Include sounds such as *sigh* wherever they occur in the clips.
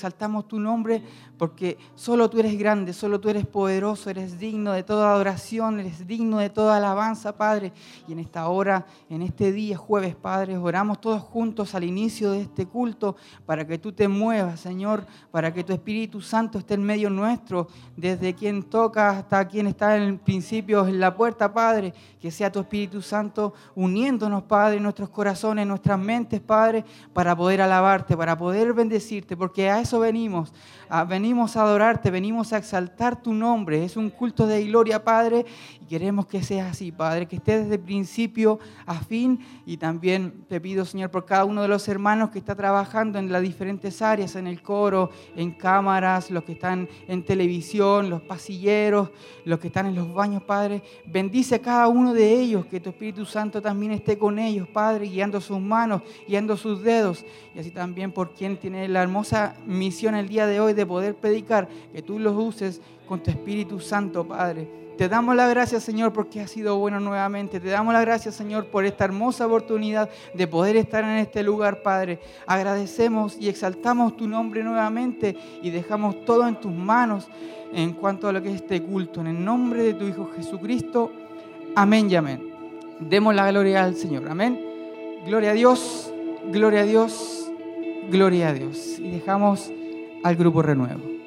exaltamos tu nombre porque solo tú eres grande, solo tú eres poderoso, eres digno de toda adoración, eres digno de toda alabanza, Padre. Y en esta hora, en este día, jueves, Padre, oramos todos juntos al inicio de este culto para que tú te muevas, Señor, para que tu Espíritu Santo esté en medio nuestro, desde quien toca hasta quien está en el principio en la puerta, Padre. Que sea tu Espíritu Santo uniéndonos, Padre, en nuestros corazones, en nuestras mentes, Padre, para poder alabarte, para poder bendecirte, porque a eso venimos venimos a adorarte, venimos a exaltar tu nombre. Es un culto de gloria, Padre, y queremos que sea así, Padre, que esté desde principio a fin. Y también te pido, Señor, por cada uno de los hermanos que está trabajando en las diferentes áreas, en el coro, en cámaras, los que están en televisión, los pasilleros, los que están en los baños, Padre. Bendice a cada uno de ellos, que tu Espíritu Santo también esté con ellos, Padre, guiando sus manos, guiando sus dedos. Y así también por quien tiene la hermosa misión el día de hoy de poder predicar, que tú los uses con tu Espíritu Santo, Padre. Te damos la gracias, Señor, porque has sido bueno nuevamente. Te damos la gracias, Señor, por esta hermosa oportunidad de poder estar en este lugar, Padre. Agradecemos y exaltamos tu nombre nuevamente y dejamos todo en tus manos en cuanto a lo que es este culto. En el nombre de tu Hijo Jesucristo. Amén y amén. Demos la gloria al Señor. Amén. Gloria a Dios, gloria a Dios, gloria a Dios. Y dejamos al grupo Renuevo.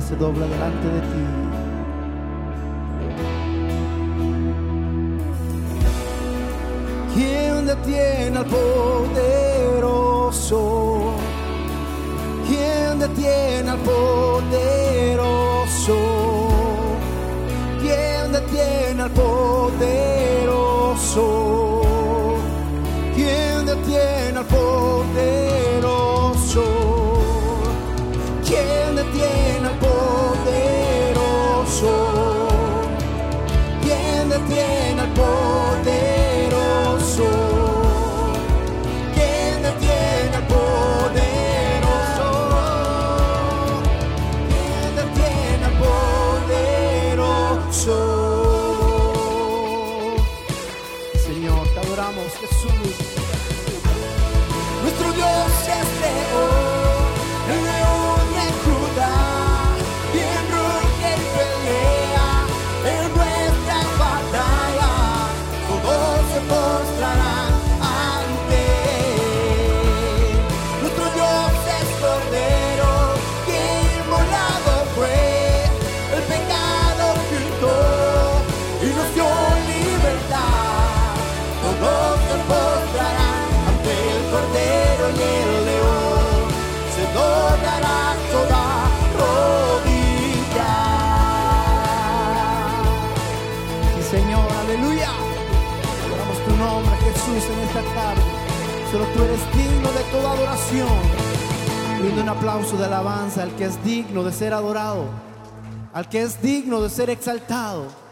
Se dobla delante de ti. ¿Quién detiene al poderoso? ¿Quién detiene al poderoso? ¿Quién detiene al poderoso? ¿Quién detiene al poderoso? Solo tú eres digno de toda adoración. Brinde un aplauso de alabanza al que es digno de ser adorado, al que es digno de ser exaltado.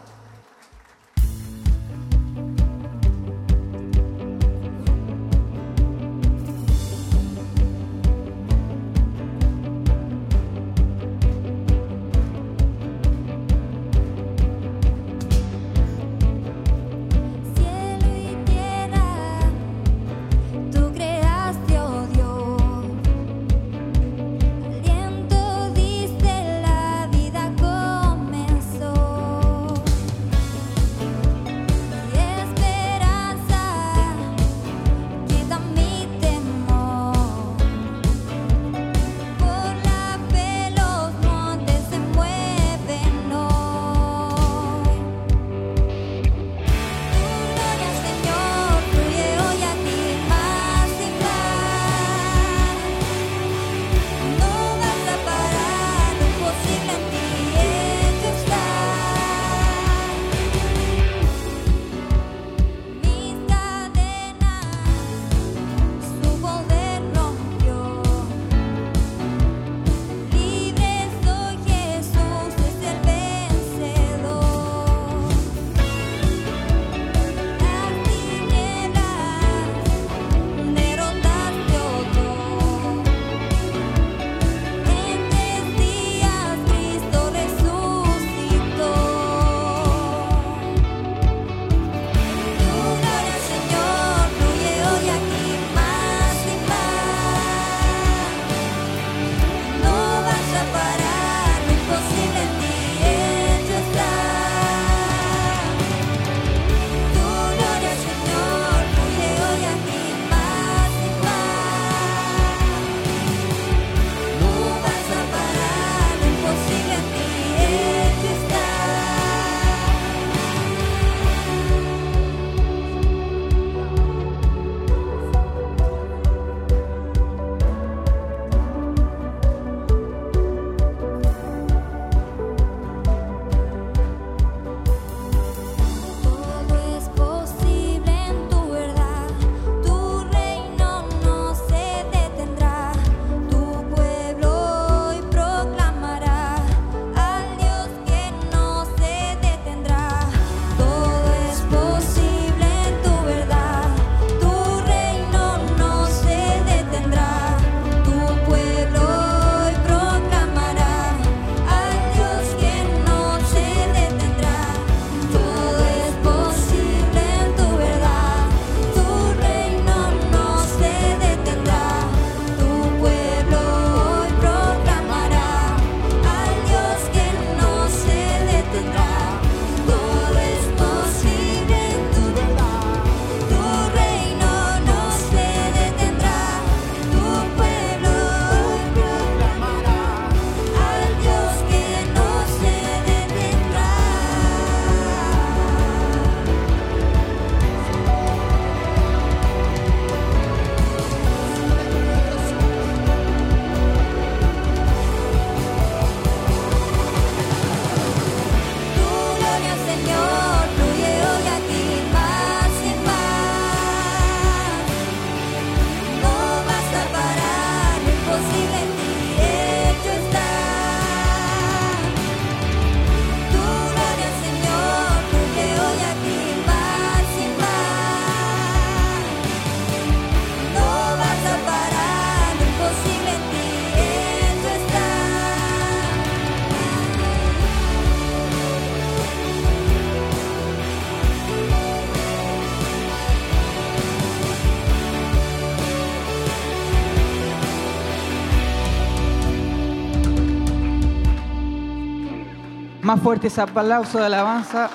Más fuerte ese aplauso de alabanza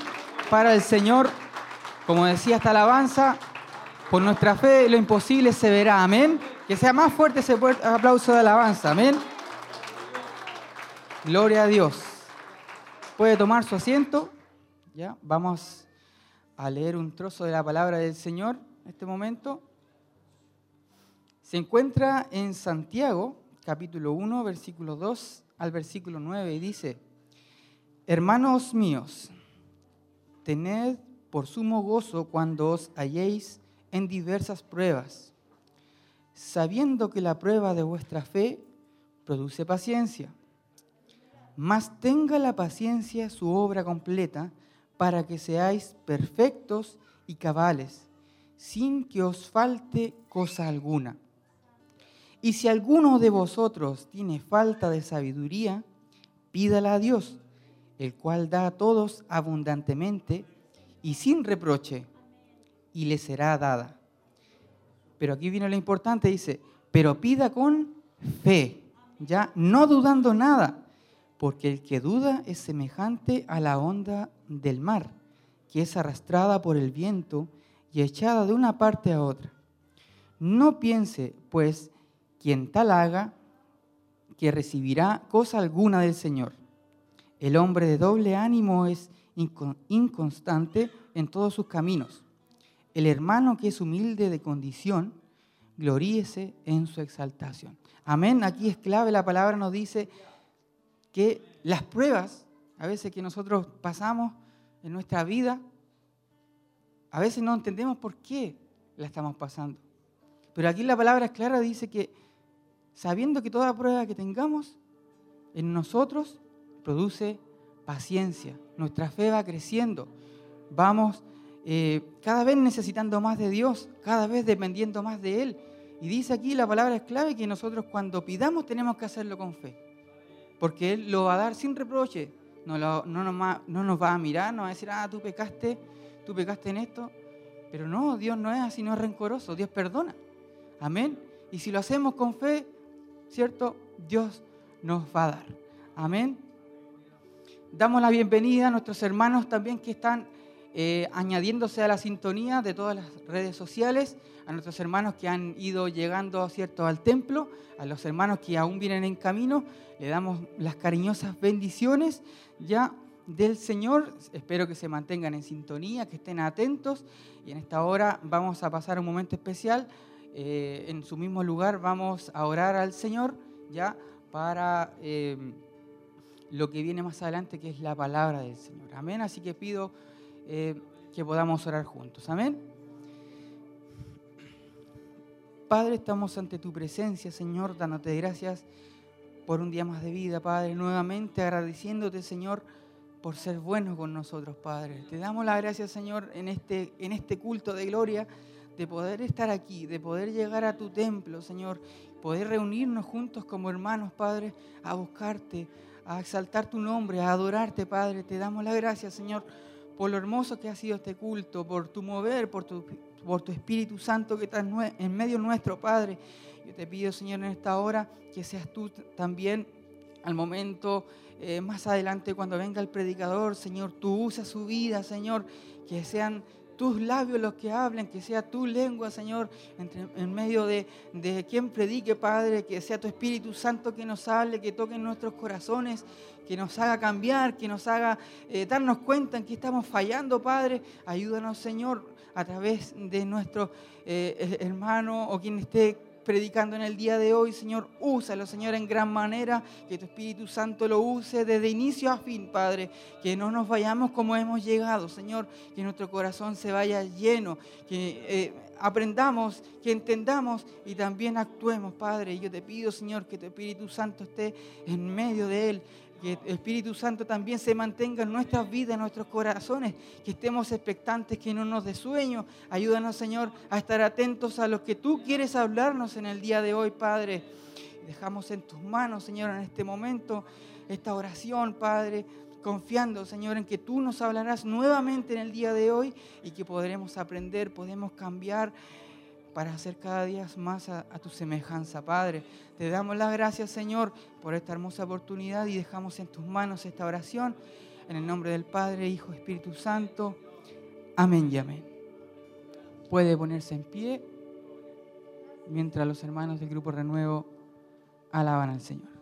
para el Señor. Como decía esta alabanza, por nuestra fe lo imposible se verá. Amén. Que sea más fuerte ese aplauso de alabanza. Amén. Gloria a Dios. Puede tomar su asiento. Ya, vamos a leer un trozo de la palabra del Señor en este momento. Se encuentra en Santiago, capítulo 1, versículo 2 al versículo 9, y dice, Hermanos míos, tened por sumo gozo cuando os halléis en diversas pruebas, sabiendo que la prueba de vuestra fe produce paciencia. Mas tenga la paciencia su obra completa para que seáis perfectos y cabales, sin que os falte cosa alguna. Y si alguno de vosotros tiene falta de sabiduría, pídala a Dios, el cual da a todos abundantemente y sin reproche, y le será dada. Pero aquí viene lo importante, dice, pero pida con fe, ya no dudando nada, porque el que duda es semejante a la onda del mar, que es arrastrada por el viento y echada de una parte a otra. No piense, pues, quien tal haga, que recibirá cosa alguna del Señor. El hombre de doble ánimo es inconstante en todos sus caminos. El hermano que es humilde de condición, gloríese en su exaltación. Amén. Aquí es clave, la palabra nos dice que las pruebas, a veces que nosotros pasamos en nuestra vida, a veces no entendemos por qué la estamos pasando. Pero aquí la palabra es clara, dice que sabiendo que toda prueba que tengamos en nosotros produce paciencia. Nuestra fe va creciendo. Vamos eh, cada vez necesitando más de Dios, cada vez dependiendo más de Él. Y dice aquí la palabra es clave que nosotros cuando pidamos tenemos que hacerlo con fe. Porque Él lo va a dar sin reproche. No, lo- no nos va, no nos va a mirar, no va a decir, ah, tú pecaste, tú pecaste en esto. Pero no, Dios no es así, no es rencoroso, Dios perdona. Amén. Y si lo hacemos con fe, ¿cierto? Dios nos va a dar. Amén. Damos la bienvenida a nuestros hermanos también que están eh, añadiéndose a la sintonía de todas las redes sociales, a nuestros hermanos que han ido llegando ¿cierto? al templo, a los hermanos que aún vienen en camino, le damos las cariñosas bendiciones ya del Señor. Espero que se mantengan en sintonía, que estén atentos y en esta hora vamos a pasar un momento especial. Eh, en su mismo lugar vamos a orar al Señor ya para... eh, lo que viene más adelante, que es la palabra del Señor. Amén. Así que pido eh, que podamos orar juntos. Amén. Padre, estamos ante tu presencia, Señor, dándote gracias por un día más de vida, Padre. Nuevamente agradeciéndote, Señor, por ser bueno con nosotros, Padre. Te damos la gracia, Señor, en este, en este culto de gloria, de poder estar aquí, de poder llegar a tu templo, Señor, poder reunirnos juntos como hermanos, Padre, a buscarte, a exaltar tu nombre, a adorarte, Padre. Te damos la gracia, Señor, por lo hermoso que ha sido este culto, por tu mover, por tu, por tu Espíritu Santo que está en medio nuestro, Padre. Yo te pido, Señor, en esta hora que seas tú también al momento eh, más adelante cuando venga el predicador, Señor, tú usa su vida, Señor, que sean tus labios los que hablen, que sea tu lengua, Señor, en medio de, de quien predique, Padre, que sea tu Espíritu Santo que nos hable, que toque en nuestros corazones, que nos haga cambiar, que nos haga eh, darnos cuenta en que estamos fallando, Padre. Ayúdanos, Señor, a través de nuestro eh, hermano o quien esté predicando en el día de hoy, Señor, úsalo, Señor, en gran manera, que tu Espíritu Santo lo use desde inicio a fin, Padre, que no nos vayamos como hemos llegado, Señor, que nuestro corazón se vaya lleno, que eh, aprendamos, que entendamos y también actuemos, Padre. Y yo te pido, Señor, que tu Espíritu Santo esté en medio de él, que el Espíritu Santo también se mantenga en nuestras vidas, en nuestros corazones, que estemos expectantes, que no nos dé sueño. Ayúdanos, Señor, a estar atentos a lo que tú quieres hablarnos en el día de hoy, Padre. Dejamos en tus manos, Señor, en este momento esta oración, Padre, confiando, Señor, en que tú nos hablarás nuevamente en el día de hoy y que podremos aprender, podemos cambiar para hacer cada día más a, tu semejanza, Padre. Te damos las gracias, Señor, por esta hermosa oportunidad y dejamos en tus manos esta oración. En el nombre del Padre, Hijo, Espíritu Santo. Amén y amén. Puede ponerse en pie mientras los hermanos del Grupo Renuevo alaban al Señor.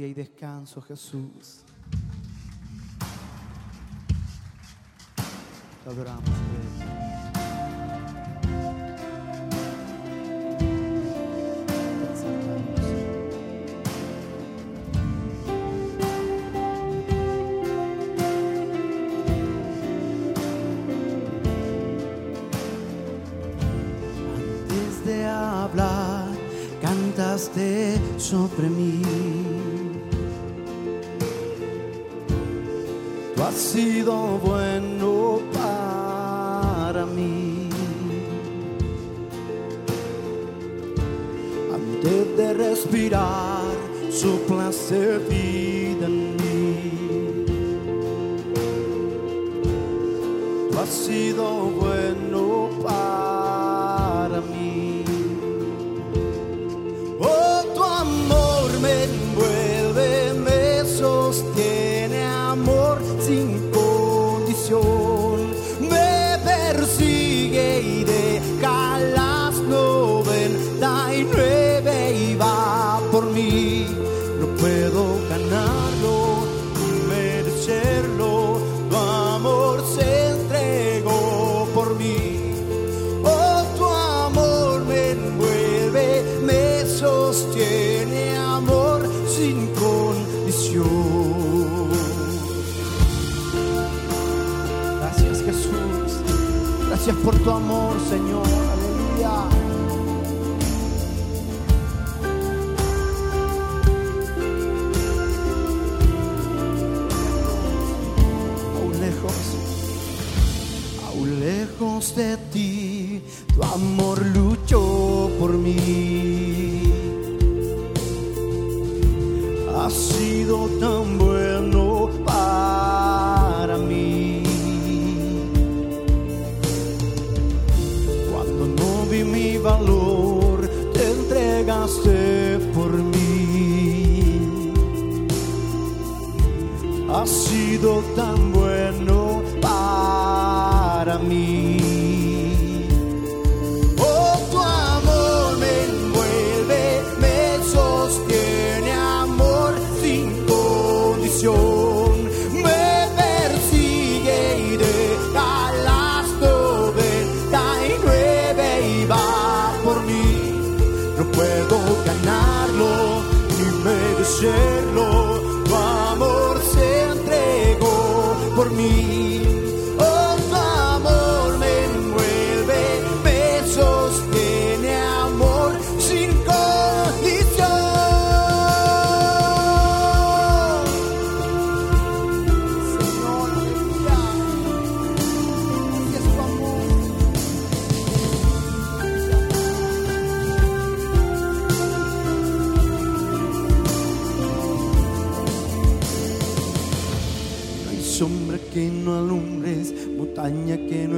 ti hay descanso, Jesús. Te adoramos, Antes de hablar, cantaste sobre mí. tú has sido bueno para mí. Antes de respirar, su placer vida en mí. Tú has sido bueno para mí.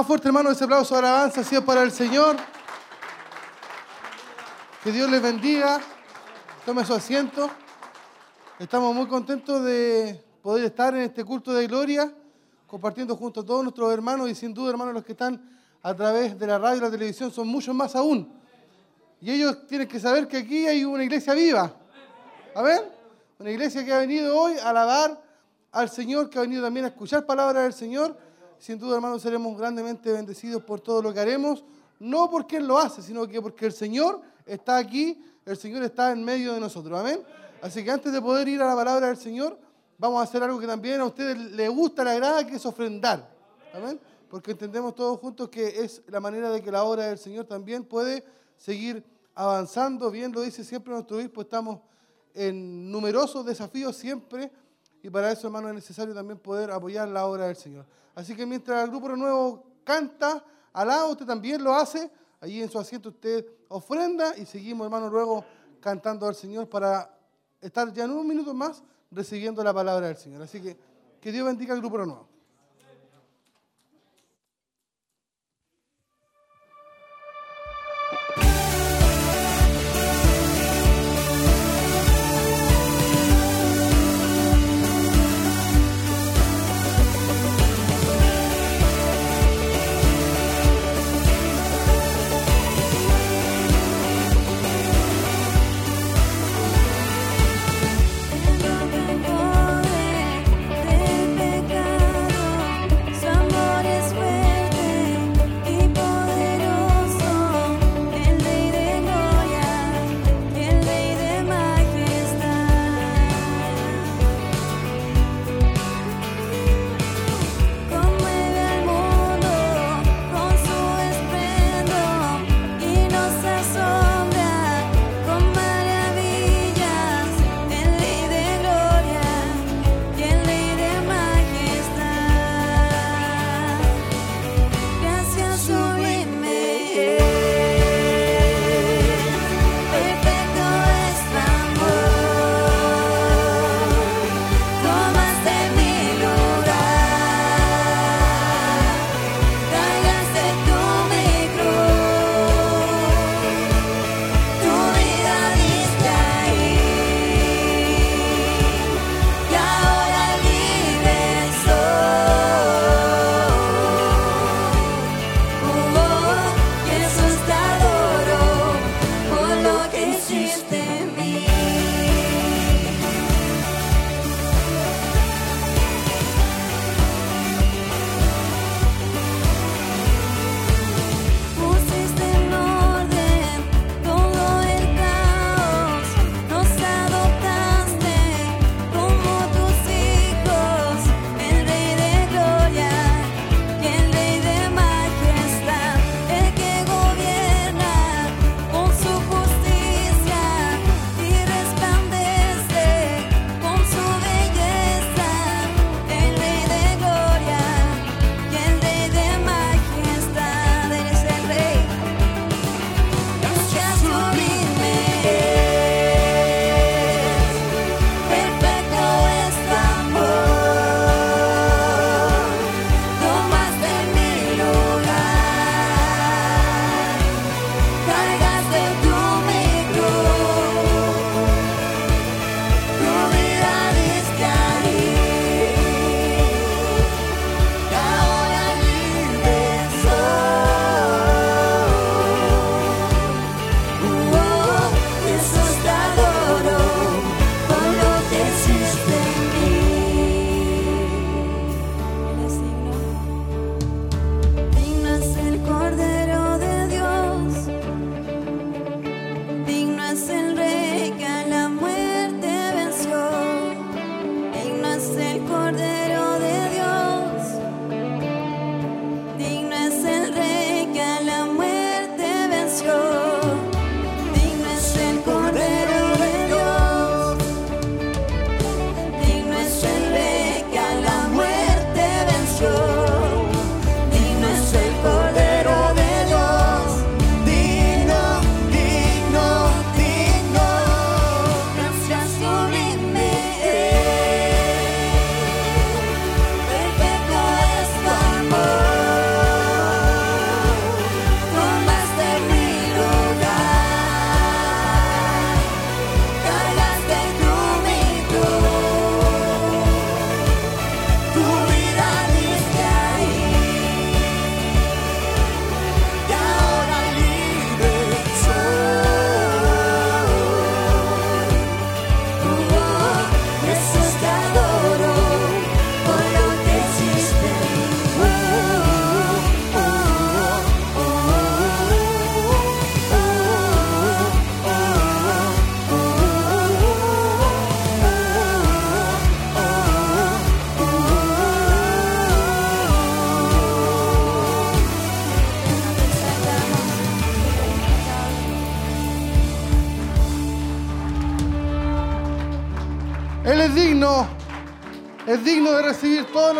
Más fuerte, hermano, ese aplauso de alabanza, así es para el Señor. Que Dios les bendiga. Tome su asiento. Estamos muy contentos de poder estar en este culto de gloria, compartiendo junto a todos nuestros hermanos y sin duda, hermanos, los que están a través de la radio y la televisión son muchos más aún. Y ellos tienen que saber que aquí hay una iglesia viva. A ver, una iglesia que ha venido hoy a alabar al Señor, que ha venido también a escuchar palabras del Señor. Sin duda, hermanos, seremos grandemente bendecidos por todo lo que haremos, no porque Él lo hace, sino que porque el Señor está aquí, el Señor está en medio de nosotros. Amén. Así que antes de poder ir a la palabra del Señor, vamos a hacer algo que también a ustedes les gusta, les agrada, que es ofrendar. Amén. Porque entendemos todos juntos que es la manera de que la obra del Señor también puede seguir avanzando. Bien lo dice siempre nuestro obispo, estamos en numerosos desafíos siempre y para eso, hermano, es necesario también poder apoyar la obra del Señor. Así que mientras el grupo nuevo canta, alaba, usted también lo hace. Allí en su asiento usted ofrenda y seguimos, hermano, luego cantando al Señor para estar ya en unos minutos más recibiendo la palabra del Señor. Así que que Dios bendiga al grupo nuevo.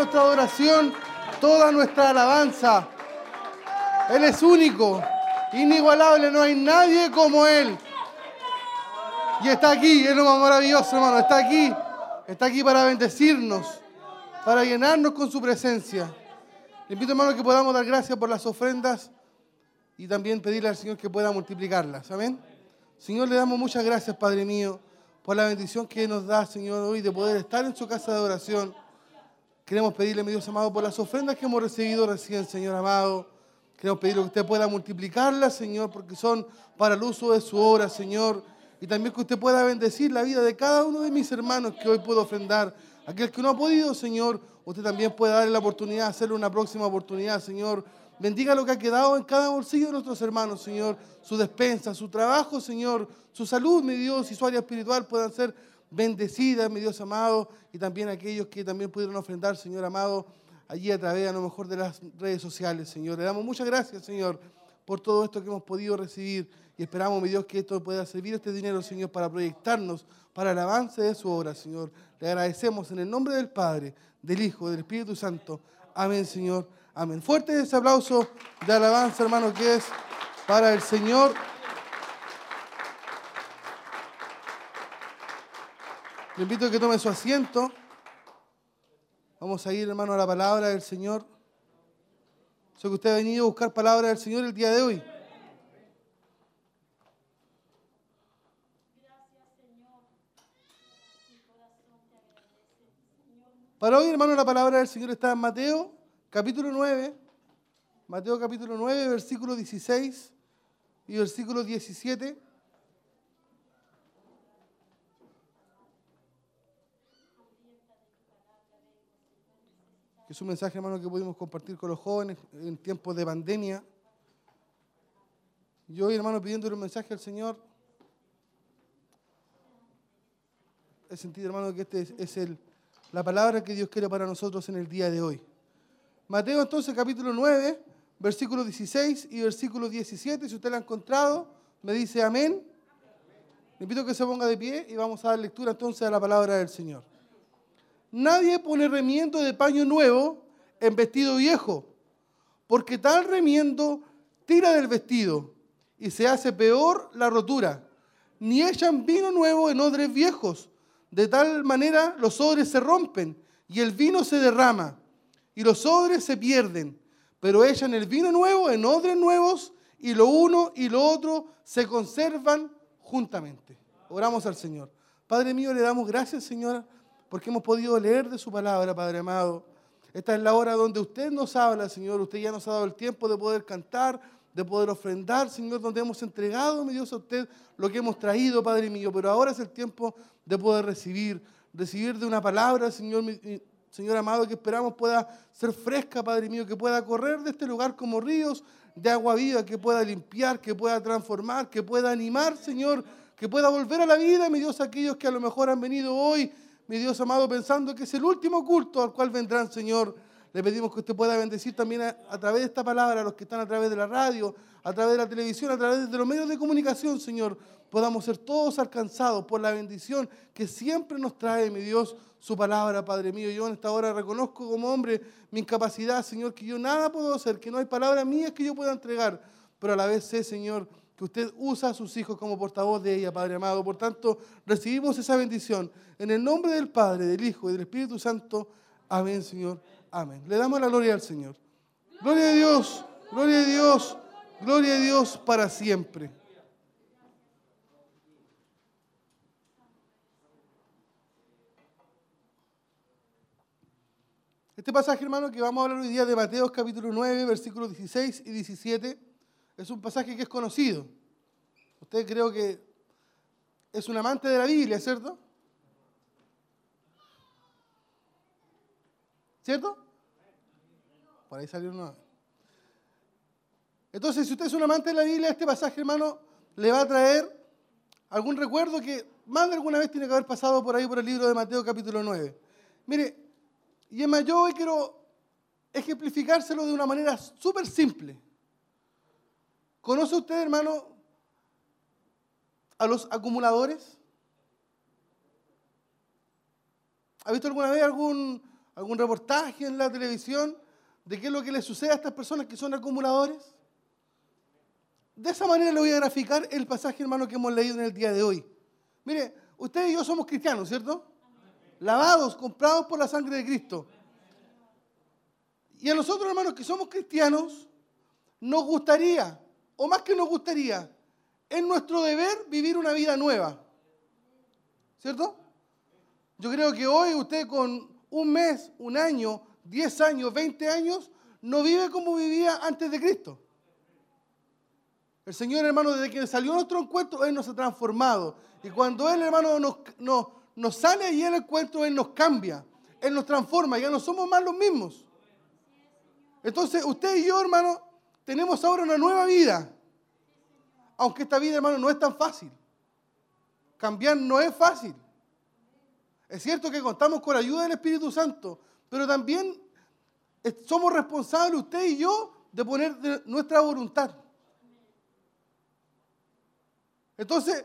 Nuestra adoración, toda nuestra alabanza. Él es único, inigualable, no hay nadie como Él. Y está aquí, es lo más maravilloso, hermano, está aquí, está aquí para bendecirnos, para llenarnos con su presencia. Le invito, hermano, que podamos dar gracias por las ofrendas y también pedirle al Señor que pueda multiplicarlas. Amén. Señor, le damos muchas gracias, Padre mío, por la bendición que nos da, Señor, hoy de poder estar en su casa de oración. Queremos pedirle, mi Dios amado, por las ofrendas que hemos recibido recién, Señor amado. Queremos pedirle que usted pueda multiplicarlas, Señor, porque son para el uso de su obra, Señor. Y también que usted pueda bendecir la vida de cada uno de mis hermanos que hoy puedo ofrendar. Aquel que no ha podido, Señor, usted también puede darle la oportunidad, hacerle una próxima oportunidad, Señor. Bendiga lo que ha quedado en cada bolsillo de nuestros hermanos, Señor. Su despensa, su trabajo, Señor. Su salud, mi Dios, y su área espiritual puedan ser bendecidas, mi Dios amado. Y también aquellos que también pudieron ofrendar, Señor amado, allí a través a lo mejor de las redes sociales, Señor. Le damos muchas gracias, Señor, por todo esto que hemos podido recibir. Y esperamos, mi Dios, que esto pueda servir este dinero, Señor, para proyectarnos para el avance de su obra, Señor. Le agradecemos en el nombre del Padre, del Hijo, del Espíritu Santo. Amén, Señor. Amén. Fuerte ese aplauso de alabanza, hermano, que es para el Señor. Le invito a que tome su asiento. Vamos a ir, hermano, a la palabra del Señor. Sé que usted ha venido a buscar palabra del Señor el día de hoy. Para hoy, hermano, la palabra del Señor está en Mateo, capítulo 9. Mateo, capítulo 9, versículo 16 y versículo 17. Es un mensaje, hermano, que pudimos compartir con los jóvenes en tiempos de pandemia. Yo hoy, hermano, pidiéndole un mensaje al Señor, he sentido, hermano, que este es, es el, la palabra que Dios quiere para nosotros en el día de hoy. Mateo entonces capítulo 9, versículo 16 y versículo 17. Si usted lo ha encontrado, me dice amén. Le invito que se ponga de pie y vamos a dar lectura entonces a la palabra del Señor. Nadie pone remiendo de paño nuevo en vestido viejo, porque tal remiendo tira del vestido y se hace peor la rotura. Ni echan vino nuevo en odres viejos, de tal manera los odres se rompen y el vino se derrama y los odres se pierden, pero echan el vino nuevo en odres nuevos y lo uno y lo otro se conservan juntamente. Oramos al Señor. Padre mío, le damos gracias, Señor, porque hemos podido leer de su palabra, Padre amado. Esta es la hora donde usted nos habla, Señor. Usted ya nos ha dado el tiempo de poder cantar, de poder ofrendar, Señor, donde hemos entregado, mi Dios, a usted lo que hemos traído, Padre mío. Pero ahora es el tiempo de poder recibir, recibir de una palabra, Señor, mi- Señor amado, que esperamos pueda ser fresca, Padre mío, que pueda correr de este lugar como ríos de agua viva, que pueda limpiar, que pueda transformar, que pueda animar, Señor, que pueda volver a la vida, mi Dios, aquellos que a lo mejor han venido hoy, mi Dios amado, pensando que es el último culto al cual vendrán, Señor. Le pedimos que usted pueda bendecir también a, través de esta palabra a los que están a través de la radio, a través de la televisión, a través de los medios de comunicación, Señor. Podamos ser todos alcanzados por la bendición que siempre nos trae, mi Dios, su palabra, Padre mío. Yo en esta hora reconozco como hombre mi incapacidad, Señor, que yo nada puedo hacer, que no hay palabras mías que yo pueda entregar, pero a la vez sé, Señor, que usted usa a sus hijos como portavoz de ella, Padre amado. Por tanto, recibimos esa bendición en el nombre del Padre, del Hijo y del Espíritu Santo. Amén, Señor. Amén. Le damos la gloria al Señor. Gloria a Dios, gloria a Dios, gloria a Dios para siempre. Este pasaje, hermano, que vamos a hablar hoy día de Mateo capítulo 9, versículos 16 y 17, es un pasaje que es conocido. Usted creo que es un amante de la Biblia, ¿cierto? ¿Cierto? Por ahí salió uno. Entonces, si usted es un amante de la Biblia, este pasaje, hermano, le va a traer algún recuerdo que más de alguna vez tiene que haber pasado por ahí por el libro de Mateo capítulo 9. Mire, y es más, yo hoy quiero ejemplificárselo de una manera súper simple. ¿Conoce usted, hermano, a los acumuladores? ¿Ha visto alguna vez algún, algún reportaje en la televisión de qué es lo que le sucede a estas personas que son acumuladores? De esa manera le voy a graficar el pasaje, hermano, que hemos leído en el día de hoy. Mire, usted y yo somos cristianos, ¿cierto? Lavados, comprados por la sangre de Cristo. Y a nosotros, hermanos, que somos cristianos, nos gustaría, o más que nos gustaría, es nuestro deber vivir una vida nueva. ¿Cierto? Yo creo que hoy usted con un mes, un año, 10 años, 20 años, no vive como vivía antes de Cristo. El Señor, hermano, desde que salió nuestro encuentro, Él nos ha transformado. Y cuando Él, hermano, nos, nos, nos sale ahí el encuentro, Él nos cambia. Él nos transforma. Ya no somos más los mismos. Entonces, usted y yo, hermano, tenemos ahora una nueva vida. Aunque esta vida, hermano, no es tan fácil. Cambiar no es fácil. Es cierto que contamos con la ayuda del Espíritu Santo, pero también somos responsables, usted y yo, de poner nuestra voluntad. Entonces,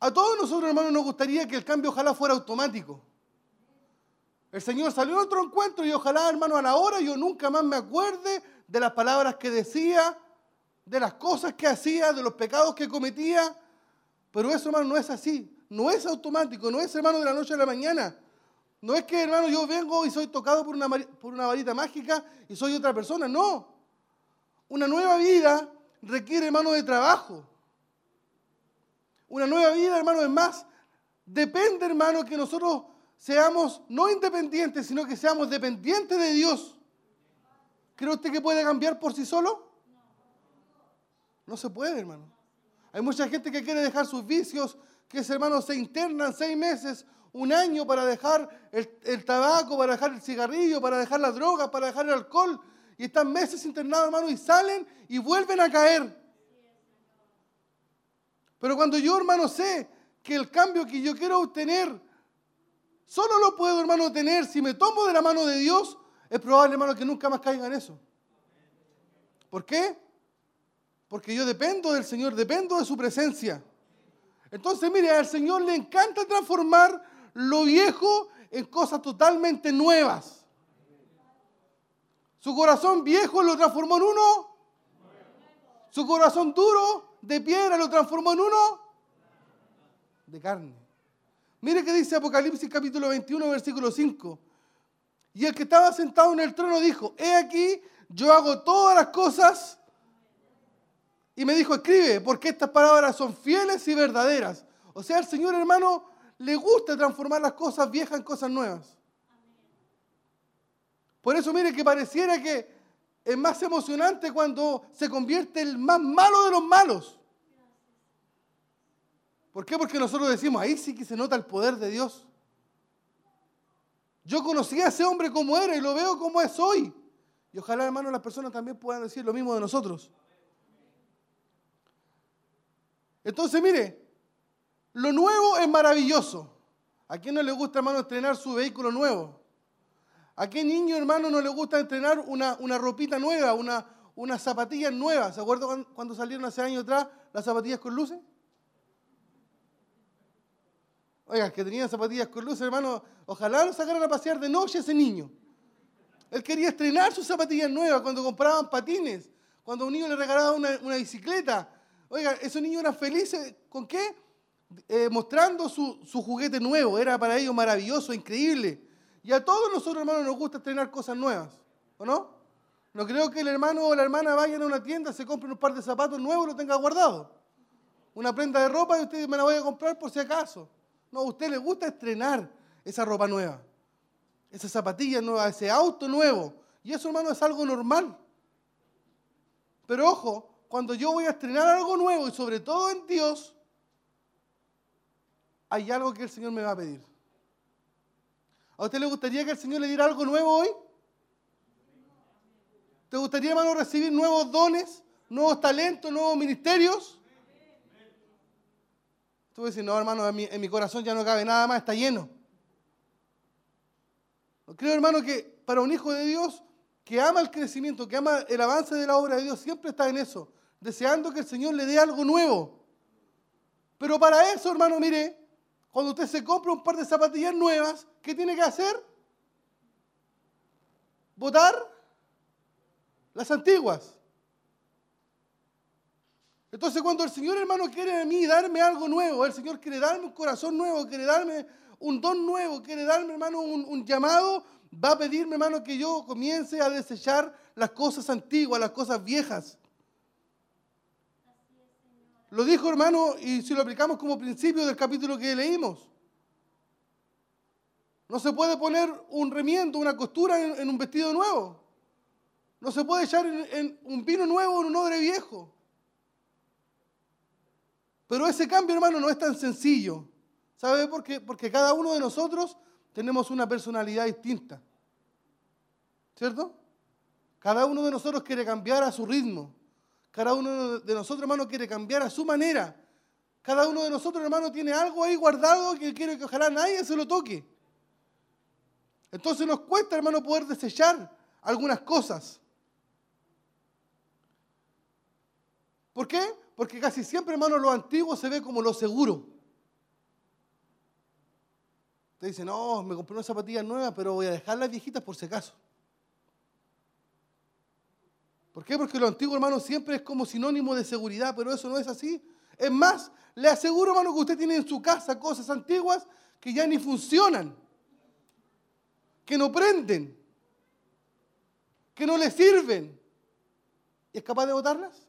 a todos nosotros, hermanos, nos gustaría que el cambio ojalá fuera automático. El Señor salió a otro encuentro y ojalá, hermano, a la hora yo nunca más me acuerde de las palabras que decía, de las cosas que hacía, de los pecados que cometía. Pero eso, hermano, no es así. No es automático, no es, hermano, de la noche a la mañana. No es que, hermano, yo vengo y soy tocado por una, por una varita mágica y soy otra persona. No. Una nueva vida requiere, hermano, de trabajo. Una nueva vida, hermano, es más. Depende, hermano, que nosotros seamos no independientes, sino que seamos dependientes de Dios. ¿Cree usted que puede cambiar por sí solo? No se puede, hermano. Hay mucha gente que quiere dejar sus vicios, que ese hermano se internan seis meses, un año para dejar el, tabaco, para dejar el cigarrillo, para dejar las drogas, para dejar el alcohol. Y están meses internados, hermano, y salen y vuelven a caer. Pero cuando yo, hermano, sé que el cambio que yo quiero obtener Solo lo puedo, hermano, tener si me tomo de la mano de Dios. Es probable, hermano, que nunca más caiga en eso. ¿Por qué? Porque yo dependo del Señor, dependo de su presencia. Entonces, mire, al Señor le encanta transformar lo viejo en cosas totalmente nuevas. Su corazón viejo lo transformó en uno. Su corazón duro de piedra lo transformó en uno de carne. Mire que dice Apocalipsis capítulo 21, versículo 5. Y el que estaba sentado en el trono dijo, he aquí, yo hago todas las cosas. Y me dijo, escribe, porque estas palabras son fieles y verdaderas. O sea, al Señor hermano le gusta transformar las cosas viejas en cosas nuevas. Por eso mire que pareciera que es más emocionante cuando se convierte el más malo de los malos. ¿Por qué? Porque nosotros decimos, ahí sí que se nota el poder de Dios. Yo conocí a ese hombre como era y lo veo como es hoy. Y ojalá, hermano, las personas también puedan decir lo mismo de nosotros. Entonces, mire, lo nuevo es maravilloso. ¿A quién no le gusta, hermano, estrenar su vehículo nuevo? ¿A qué niño, hermano, no le gusta estrenar una, una ropita nueva, una, unas zapatillas nuevas? ¿Se acuerdan cuando salieron hace años atrás las zapatillas con luces? Oiga, que tenía zapatillas con luces, hermano, ojalá lo sacaran a pasear de noche ese niño. Él quería estrenar sus zapatillas nuevas cuando compraban patines, cuando un niño le regalaba una, bicicleta. Oiga, esos niños eran felices, ¿con qué? Eh, mostrando su, juguete nuevo, era para ellos maravilloso, increíble. Y a todos nosotros, hermanos, nos gusta estrenar cosas nuevas, ¿o no? No creo que el hermano o la hermana vayan a una tienda, se compren un par de zapatos nuevos y lo tenga guardado. Una prenda de ropa y usted me la voy a comprar por si acaso. No, a usted le gusta estrenar esa ropa nueva, esa zapatilla nueva, ese auto nuevo. Y eso, hermano, es algo normal. Pero ojo, cuando yo voy a estrenar algo nuevo y sobre todo en Dios, hay algo que el Señor me va a pedir. ¿A usted le gustaría que el Señor le diera algo nuevo hoy? ¿Te gustaría, hermano, recibir nuevos dones, nuevos talentos, nuevos ministerios? Tú decir, no, hermano, en mi, corazón ya no cabe nada más, está lleno. Creo, hermano, que para un hijo de Dios que ama el crecimiento, que ama el avance de la obra de Dios, siempre está en eso, deseando que el Señor le dé algo nuevo. Pero para eso, hermano, mire, cuando usted se compra un par de zapatillas nuevas, ¿qué tiene que hacer? votar las antiguas. Entonces cuando el Señor hermano quiere a mí darme algo nuevo, el Señor quiere darme un corazón nuevo, quiere darme un don nuevo, quiere darme hermano un, llamado, va a pedirme hermano que yo comience a desechar las cosas antiguas, las cosas viejas. Lo dijo hermano y si lo aplicamos como principio del capítulo que leímos. No se puede poner un remiendo, una costura en, un vestido nuevo. No se puede echar en un vino nuevo en un odre viejo. Pero ese cambio, hermano, no es tan sencillo. ¿Sabe por qué? Porque cada uno de nosotros tenemos una personalidad distinta. ¿Cierto? Cada uno de nosotros quiere cambiar a su ritmo. Cada uno de nosotros, hermano, quiere cambiar a su manera. Cada uno de nosotros, hermano, tiene algo ahí guardado que quiere que ojalá nadie se lo toque. Entonces nos cuesta, hermano, poder desechar algunas cosas. ¿Por qué? Porque casi siempre, hermano, lo antiguo se ve como lo seguro. Usted dice, no, me compré una zapatilla nueva, pero voy a dejar las viejitas por si acaso. ¿Por qué? Porque lo antiguo, hermano, siempre es como sinónimo de seguridad, pero eso no es así. Es más, le aseguro, hermano, que usted tiene en su casa cosas antiguas que ya ni funcionan, que no prenden, que no le sirven. ¿Y es capaz de botarlas?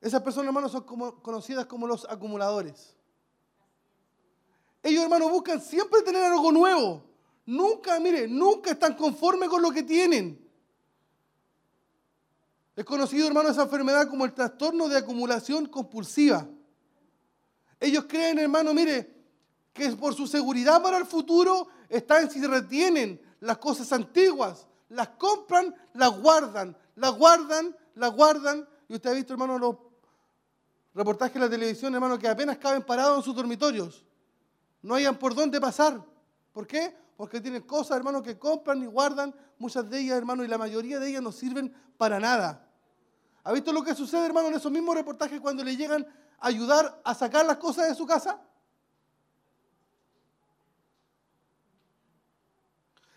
Esas personas, hermanos, son conocidas como los acumuladores. Ellos, hermanos, buscan siempre tener algo nuevo. Nunca, mire, nunca están conformes con lo que tienen. Es conocido, hermano, esa enfermedad como el trastorno de acumulación compulsiva. Ellos creen, hermano, mire, que por su seguridad para el futuro están si retienen las cosas antiguas, las compran, las guardan, las guardan, las guardan. Y usted ha visto, hermano, los reportajes en la televisión, hermano, que apenas caben parados en sus dormitorios. No hayan por dónde pasar. ¿Por qué? Porque tienen cosas, hermano, que compran y guardan. Muchas de ellas, hermano, y la mayoría de ellas no sirven para nada. ¿Ha visto lo que sucede, hermano, en esos mismos reportajes cuando le llegan a ayudar a sacar las cosas de su casa?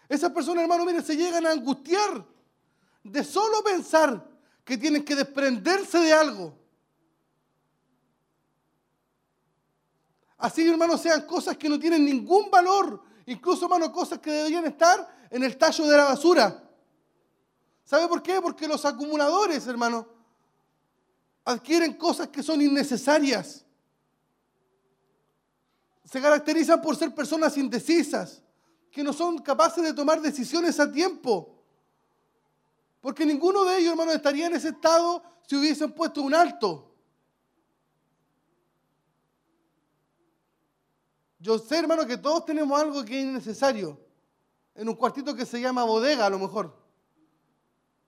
Esas personas, hermano, miren, se llegan a angustiar de solo pensar que tienen que desprenderse de algo. Así, hermano, sean cosas que no tienen ningún valor, incluso, hermano, cosas que deberían estar en el tallo de la basura. ¿Sabe por qué? Porque los acumuladores, hermano, adquieren cosas que son innecesarias. Se caracterizan por ser personas indecisas, que no son capaces de tomar decisiones a tiempo. Porque ninguno de ellos, hermano, estaría en ese estado si hubiesen puesto un alto. Yo sé, hermano, que todos tenemos algo que es innecesario. En un cuartito que se llama bodega, a lo mejor.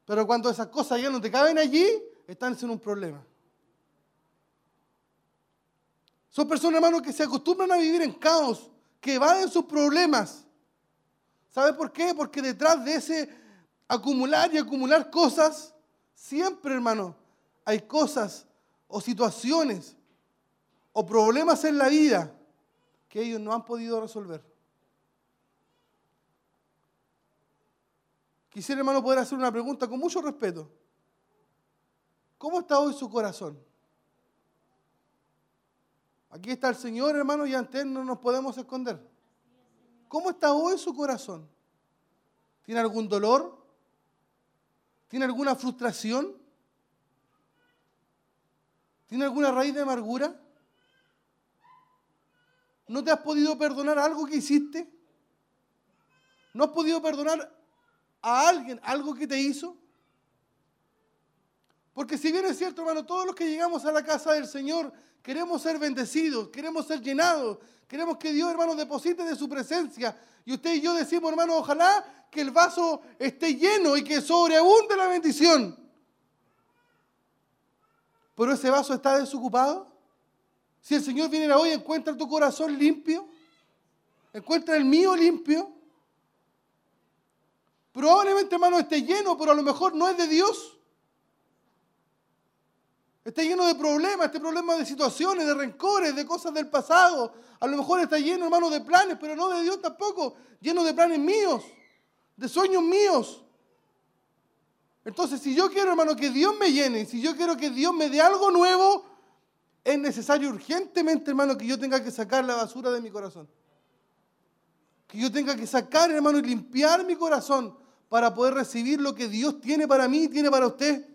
Pero cuando esas cosas ya no te caben allí, están en un problema. Son personas, hermano, que se acostumbran a vivir en caos, que evaden sus problemas. ¿Sabe por qué? Porque detrás de ese acumular y acumular cosas, siempre, hermano, hay cosas o situaciones o problemas en la vida que ellos no han podido resolver. Quisiera, hermano, poder hacer una pregunta con mucho respeto. ¿Cómo está hoy su corazón? Aquí está el Señor, hermano, y ante Él no nos podemos esconder. ¿Cómo está hoy su corazón? ¿Tiene algún dolor? ¿Tiene alguna frustración? ¿Tiene alguna raíz de amargura? ¿No te has podido perdonar algo que hiciste? ¿No has podido perdonar a alguien algo que te hizo? Porque si bien es cierto, hermano, todos los que llegamos a la casa del Señor queremos ser bendecidos, queremos ser llenados, queremos que Dios, hermano, deposite de su presencia. Y usted y yo decimos, hermano, ojalá que el vaso esté lleno y que sobreabunde la bendición. Pero ese vaso está desocupado. Si el Señor viniera hoy, encuentra tu corazón limpio, encuentra el mío limpio. Probablemente, hermano, esté lleno, pero a lo mejor no es de Dios. Está lleno de problemas, este problema de situaciones, de rencores, de cosas del pasado. A lo mejor está lleno, hermano, de planes, pero no de Dios tampoco. Lleno de planes míos, de sueños míos. Entonces, si yo quiero, hermano, que Dios me llene, si yo quiero que Dios me dé algo nuevo, es necesario urgentemente, hermano, que yo tenga que sacar la basura de mi corazón. Que yo tenga que sacar, hermano, y limpiar mi corazón para poder recibir lo que Dios tiene para mí y tiene para usted.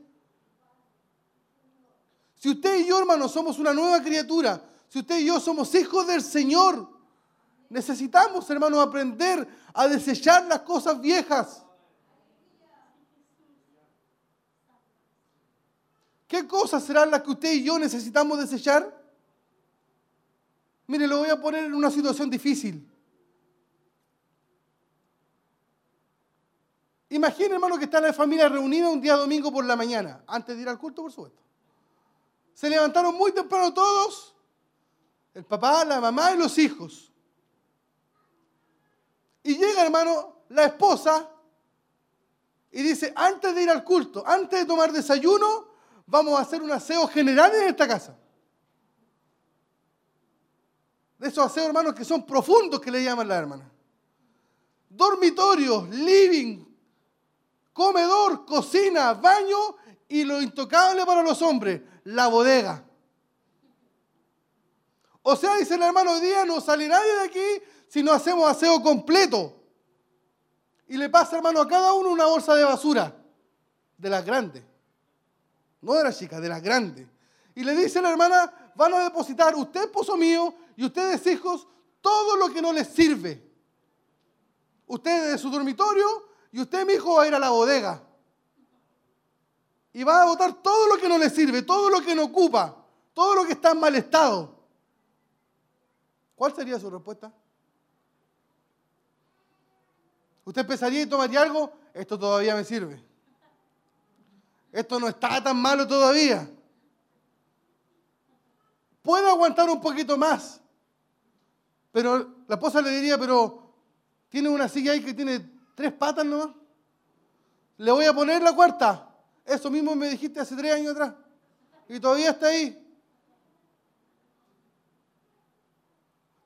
Si usted y yo, hermano, somos una nueva criatura, si usted y yo somos hijos del Señor, necesitamos, hermano, aprender a desechar las cosas viejas. ¿Qué cosas serán las que usted y yo necesitamos desechar? Mire, lo voy a poner en una situación difícil. Imagine, hermano, que está la familia reunida un día domingo por la mañana, antes de ir al culto, por supuesto. Se levantaron muy temprano todos, el papá, la mamá y los hijos. Y llega, hermano, la esposa y dice, antes de ir al culto, antes de tomar desayuno, vamos a hacer un aseo general en esta casa. De esos aseos, hermanos, que son profundos, que le llaman la hermana. Dormitorios, living, comedor, cocina, baño y lo intocable para los hombres, la bodega. O sea, dice el hermano, hoy día no sale nadie de aquí si no hacemos aseo completo. Y le pasa, hermano, a cada uno una bolsa de basura, de las grandes. No de las chicas, de las grandes. Y le dice la hermana, van a depositar usted, esposo mío, y ustedes, hijos, todo lo que no les sirve. Usted de su dormitorio y usted, mi hijo, va a ir a la bodega. Y va a botar todo lo que no le sirve, todo lo que no ocupa, todo lo que está en mal estado. ¿Cuál sería su respuesta? ¿Usted empezaría y tomaría algo? Esto todavía me sirve. Esto no está tan malo todavía. Puedo aguantar un poquito más. Pero la esposa le diría, pero tiene una silla ahí que tiene tres patas nomás. Le voy a poner la cuarta. Eso mismo me dijiste hace tres años atrás. Y todavía está ahí.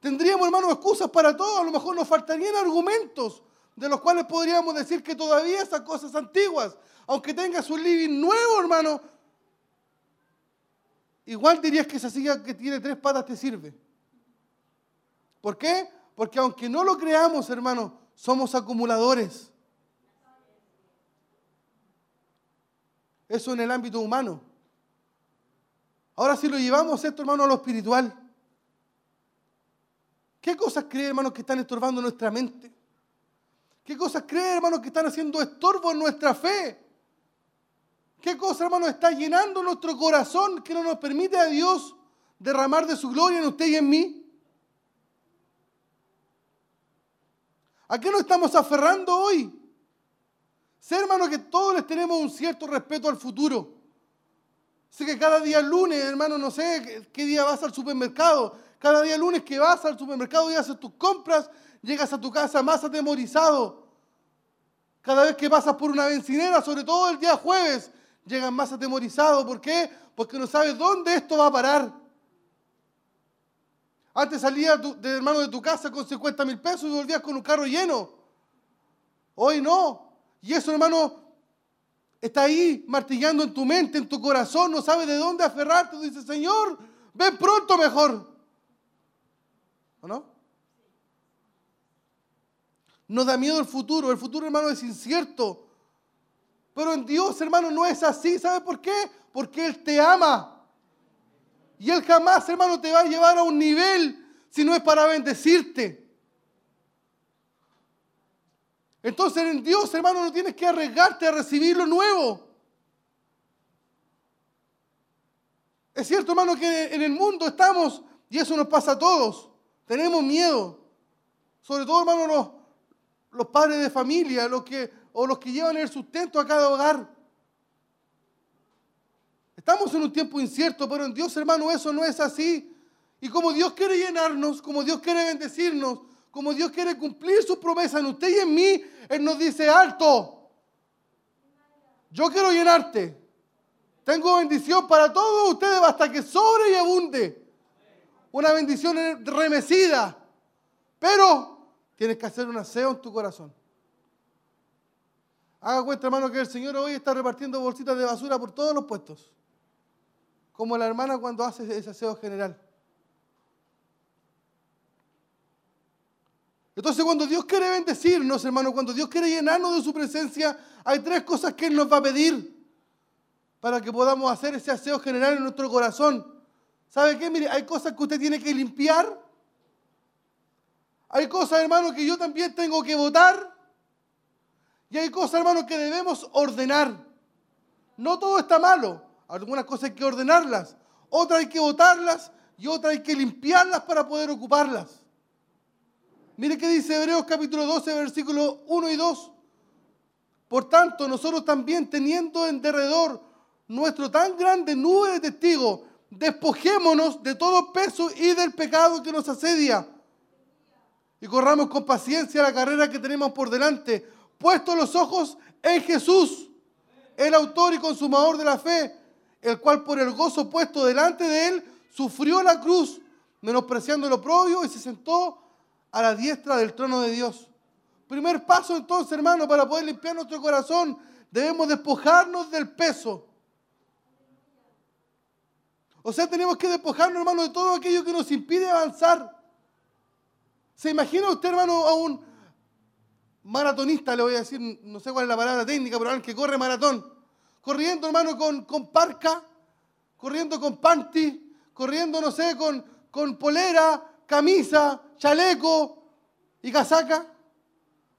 Tendríamos, hermanos, excusas para todo. A lo mejor nos faltarían argumentos de los cuales podríamos decir que todavía esas cosas antiguas, aunque tengas un living nuevo, hermano, igual dirías que esa silla que tiene tres patas te sirve. ¿Por qué? Porque aunque no lo creamos, hermano, somos acumuladores. Eso en el ámbito humano. Ahora si lo llevamos esto, hermano, a lo espiritual. ¿Qué cosas cree, hermano, que están estorbando nuestra mente? ¿Qué cosas cree, hermano, que están haciendo estorbo en nuestra fe? ¿Qué cosa, hermano, está llenando nuestro corazón que no nos permite a Dios derramar de su gloria en usted y en mí? ¿A qué nos estamos aferrando hoy? Sé, hermano, que todos les tenemos un cierto respeto al futuro. Sé que cada día lunes, hermano, no sé qué día vas al supermercado. Cada día lunes que vas al supermercado y haces tus compras, llegas a tu casa más atemorizado. Cada vez que pasas por una bencinera, sobre todo el día jueves, llegas más atemorizado. ¿Por qué? Porque no sabes dónde esto va a parar. Antes salías hermano de tu casa con 50 mil pesos y volvías con un carro lleno. Hoy no. Y eso, hermano, está ahí martillando en tu mente, en tu corazón. No sabes de dónde aferrarte. Dice, Señor, ven pronto mejor. ¿O no? Nos da miedo el futuro. El futuro, hermano, es incierto. Pero en Dios, hermano, no es así. ¿Sabe por qué? Porque Él te ama. Y Él jamás, hermano, te va a llevar a un nivel si no es para bendecirte. Entonces en Dios, hermano, no tienes que arriesgarte a recibir lo nuevo. Es cierto, hermano, que en el mundo estamos, y eso nos pasa a todos, tenemos miedo. Sobre todo, hermano, los, los padres de familia, los que, o los que llevan el sustento a cada hogar. Estamos en un tiempo incierto, pero en Dios, hermano, eso no es así. Y como Dios quiere llenarnos, como Dios quiere bendecirnos, como Dios quiere cumplir su promesa en usted y en mí, Él nos dice, alto, yo quiero llenarte. Tengo bendición para todos ustedes hasta que sobre y abunde. Una bendición remecida. Pero tienes que hacer un aseo en tu corazón. Haga cuenta, hermano, que el Señor hoy está repartiendo bolsitas de basura por todos los puestos. Como la hermana cuando hace ese aseo general. Entonces cuando Dios quiere bendecirnos, hermano, cuando Dios quiere llenarnos de su presencia, hay tres cosas que Él nos va a pedir para que podamos hacer ese aseo general en nuestro corazón. ¿Sabe qué? Mire, hay cosas que usted tiene que limpiar. Hay cosas, hermano, que yo también tengo que votar. Y hay cosas, hermano, que debemos ordenar. No todo está malo. Algunas cosas hay que ordenarlas. Otras hay que votarlas y otras hay que limpiarlas para poder ocuparlas. Mire qué dice Hebreos capítulo 12, versículos 1 y 2. Por tanto, nosotros también teniendo en derredor nuestro tan grande nube de testigos, despojémonos de todo peso y del pecado que nos asedia. Y corramos con paciencia la carrera que tenemos por delante, puestos los ojos en Jesús, el autor y consumador de la fe, el cual por el gozo puesto delante de él sufrió la cruz, menospreciando lo propio y se sentó a la diestra del trono de Dios. Primer paso entonces, hermano, para poder limpiar nuestro corazón, debemos despojarnos del peso. O sea, tenemos que despojarnos, hermano, de todo aquello que nos impide avanzar. ¿Se imagina usted, hermano, a un maratonista, le voy a decir, no sé cuál es la palabra técnica, pero alguien que corre maratón? Corriendo, hermano, con, con parca, corriendo con panty, corriendo, no sé, con, con polera, camisa, chaleco y casaca.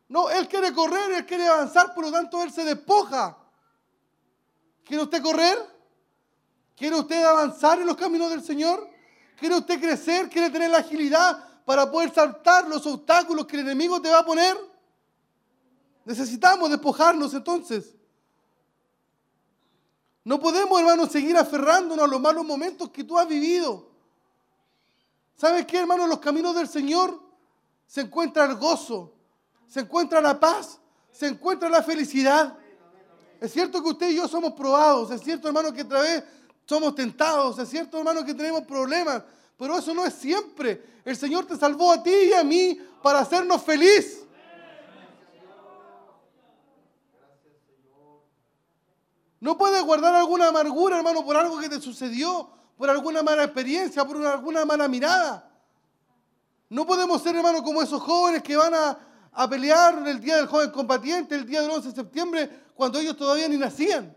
No, él quiere correr, él quiere avanzar, por lo tanto él se despoja. ¿Quiere usted correr? ¿Quiere usted avanzar en los caminos del Señor? ¿Quiere usted crecer? ¿Quiere tener la agilidad para poder saltar los obstáculos que el enemigo te va a poner? Necesitamos despojarnos entonces. No podemos, hermanos, seguir aferrándonos a los malos momentos que tú has vivido. ¿Sabes qué, hermano? En los caminos del Señor se encuentra el gozo, se encuentra la paz, se encuentra la felicidad. Es cierto que usted y yo somos probados, es cierto, hermano, que otra vez somos tentados, es cierto, hermano, que tenemos problemas, pero eso no es siempre. El Señor te salvó a ti y a mí para hacernos feliz. No puedes guardar alguna amargura, hermano, por algo que te sucedió por alguna mala experiencia, por alguna mala mirada. No podemos ser, hermanos, como esos jóvenes que van a, a pelear el día del joven combatiente, el día del 11 de septiembre, cuando ellos todavía ni nacían.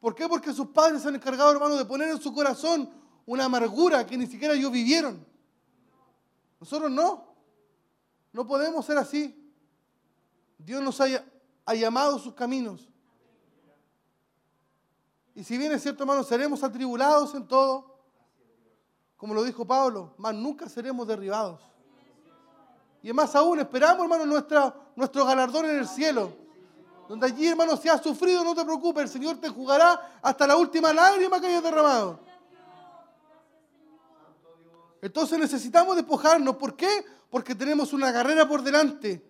¿Por qué? Porque sus padres se han encargado, hermano, de poner en su corazón una amargura que ni siquiera ellos vivieron. Nosotros no. No podemos ser así. Dios nos ha, ha llamado sus caminos. Y si bien es cierto, hermano, seremos atribulados en todo, como lo dijo Pablo, más nunca seremos derribados. Y más aún, esperamos, hermano, nuestra, nuestro galardón en el cielo. Donde allí, hermano, si has sufrido, no te preocupes, el Señor te jugará hasta la última lágrima que hayas derramado. Entonces necesitamos despojarnos. ¿Por qué? Porque tenemos una carrera por delante.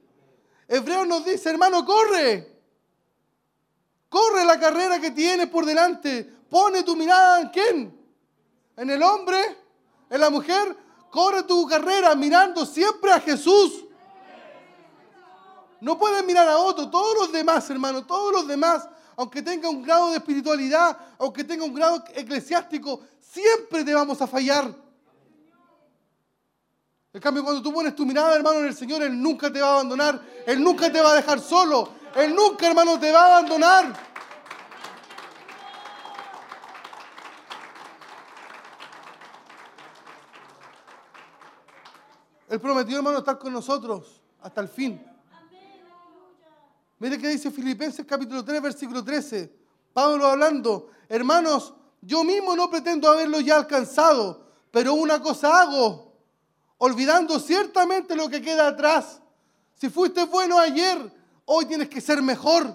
Hebreo nos dice, hermano, corre. Corre la carrera que tienes por delante. Pone tu mirada en quién? En el hombre, en la mujer. Corre tu carrera mirando siempre a Jesús. No puedes mirar a otro. Todos los demás, hermano, todos los demás, aunque tenga un grado de espiritualidad, aunque tenga un grado eclesiástico, siempre te vamos a fallar. En cambio, cuando tú pones tu mirada, hermano, en el Señor, Él nunca te va a abandonar. Él nunca te va a dejar solo. Él nunca, hermano, te va a abandonar. Él prometió, hermano, estar con nosotros hasta el fin. Mire qué dice Filipenses capítulo 3, versículo 13. Pablo hablando, hermanos, yo mismo no pretendo haberlo ya alcanzado, pero una cosa hago, olvidando ciertamente lo que queda atrás. Si fuiste bueno ayer, hoy tienes que ser mejor,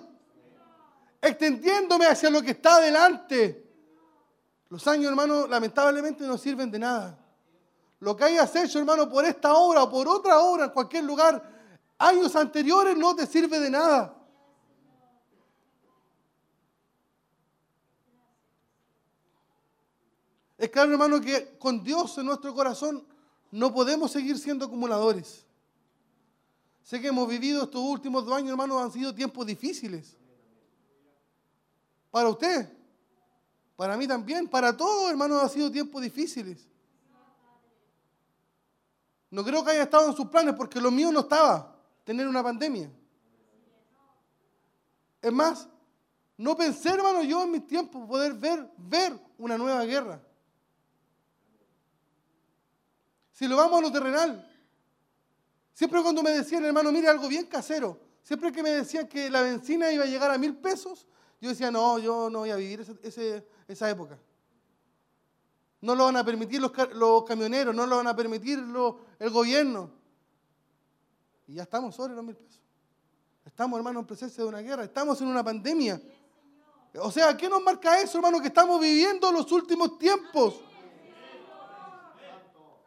extendiéndome hacia lo que está adelante. Los años, hermano, lamentablemente no sirven de nada lo que hayas hecho, hermano, por esta obra o por otra obra en cualquier lugar, años anteriores no te sirve de nada. Es claro, hermano, que con Dios en nuestro corazón no podemos seguir siendo acumuladores. Sé que hemos vivido estos últimos dos años, hermanos, han sido tiempos difíciles. Para usted, para mí también, para todos, hermanos, han sido tiempos difíciles. No creo que haya estado en sus planes porque lo mío no estaba, tener una pandemia. Es más, no pensé, hermano, yo en mis tiempos poder ver, ver una nueva guerra. Si lo vamos a lo terrenal, siempre cuando me decían, hermano, mire algo bien casero, siempre que me decían que la benzina iba a llegar a mil pesos, yo decía, no, yo no voy a vivir ese- esa época. No lo van a permitir los, los camioneros, no lo van a permitir lo- el gobierno. Y ya estamos sobre los mil pesos. Estamos, hermano, en presencia de una guerra, estamos en una pandemia. O sea, ¿qué nos marca eso, hermano? Que estamos viviendo los últimos tiempos.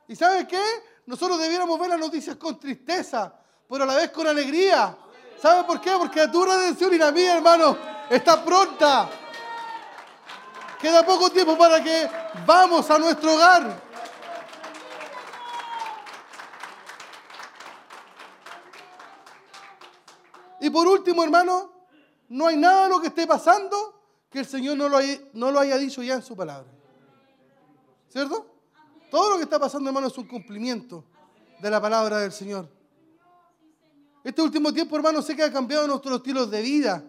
¿Y sabe qué? Nosotros debiéramos ver las noticias con tristeza, pero a la vez con alegría. ¿Sabe por qué? Porque tu redención y la mía, hermano, está pronta. Queda poco tiempo para que vamos a nuestro hogar. Y por último, hermano, no hay nada de lo que esté pasando que el Señor no lo haya, no lo haya dicho ya en su palabra. ¿Cierto? Todo lo que está pasando, hermano, es un cumplimiento de la palabra del Señor. Este último tiempo, hermano, sé que ha cambiado nuestros estilos de vida.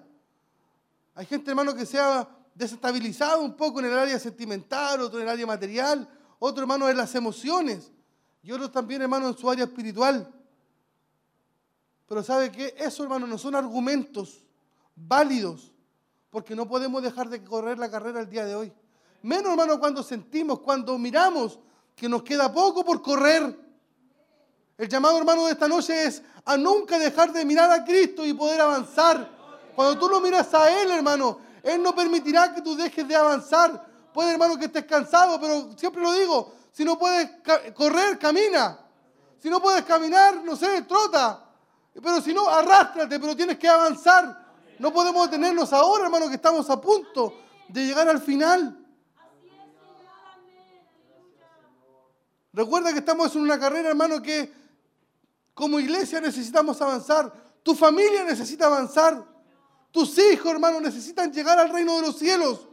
Hay gente, hermano, que se ha desestabilizado un poco en el área sentimental, otro en el área material, otro, hermano, en las emociones, y otros también, hermano, en su área espiritual. Pero ¿sabe qué? Eso, hermano, no son argumentos válidos, porque no podemos dejar de correr la carrera el día de hoy. Menos, hermano, cuando sentimos, cuando miramos que nos queda poco por correr. El llamado, hermano, de esta noche es a nunca dejar de mirar a Cristo y poder avanzar. Cuando tú lo miras a Él, hermano, Él no permitirá que tú dejes de avanzar. Puede, hermano, que estés cansado, pero siempre lo digo, si no puedes correr, camina. Si no puedes caminar, no sé, trota. Pero si no, arrástrate, pero tienes que avanzar. No podemos detenernos ahora, hermano, que estamos a punto de llegar al final. Recuerda que estamos en una carrera, hermano, que como iglesia necesitamos avanzar. Tu familia necesita avanzar. Tus hijos, hermano, necesitan llegar al reino de los cielos.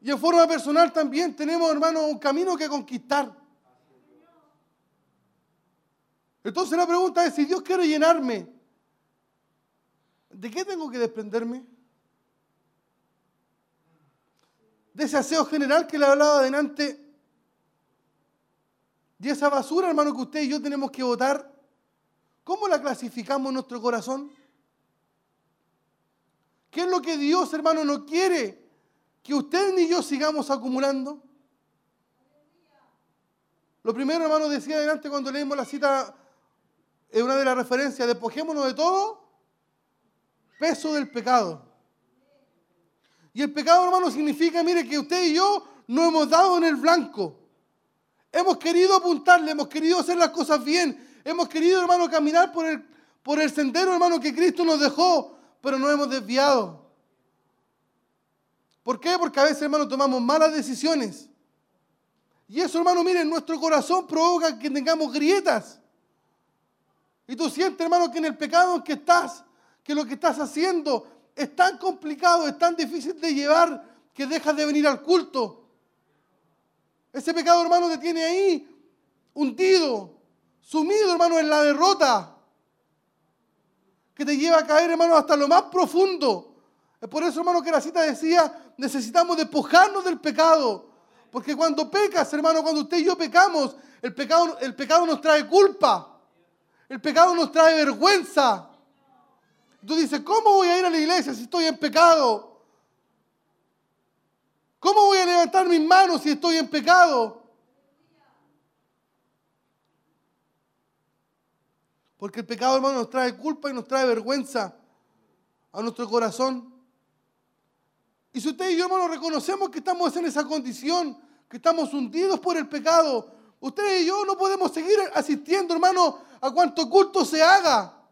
Y en forma personal también tenemos, hermano, un camino que conquistar. Entonces la pregunta es, si Dios quiere llenarme, ¿de qué tengo que desprenderme? De ese aseo general que le hablaba adelante, de esa basura, hermano, que usted y yo tenemos que votar, ¿cómo la clasificamos en nuestro corazón? ¿Qué es lo que Dios, hermano, no quiere que usted ni yo sigamos acumulando? Lo primero, hermano, decía adelante cuando leímos la cita, es una de las referencias, despojémonos de todo peso del pecado. Y el pecado, hermano, significa, mire, que usted y yo no hemos dado en el blanco. Hemos querido apuntarle, hemos querido hacer las cosas bien, hemos querido, hermano, caminar por el, por el sendero, hermano, que Cristo nos dejó, pero no hemos desviado. ¿Por qué? Porque a veces, hermano, tomamos malas decisiones. Y eso, hermano, miren, nuestro corazón provoca que tengamos grietas. Y tú sientes, hermano, que en el pecado en que estás, que lo que estás haciendo es tan complicado, es tan difícil de llevar, que dejas de venir al culto. Ese pecado, hermano, te tiene ahí hundido, sumido, hermano, en la derrota. Que te lleva a caer, hermano, hasta lo más profundo. Es por eso, hermano, que la cita decía, necesitamos despojarnos del pecado. Porque cuando pecas, hermano, cuando usted y yo pecamos, el pecado, el pecado nos trae culpa. El pecado nos trae vergüenza. Tú dices, ¿cómo voy a ir a la iglesia si estoy en pecado? ¿Cómo voy a levantar mis manos si estoy en pecado? Porque el pecado, hermano, nos trae culpa y nos trae vergüenza a nuestro corazón. Y si usted y yo, hermano, reconocemos que estamos en esa condición, que estamos hundidos por el pecado, usted y yo no podemos seguir asistiendo, hermano, a cuanto culto se haga.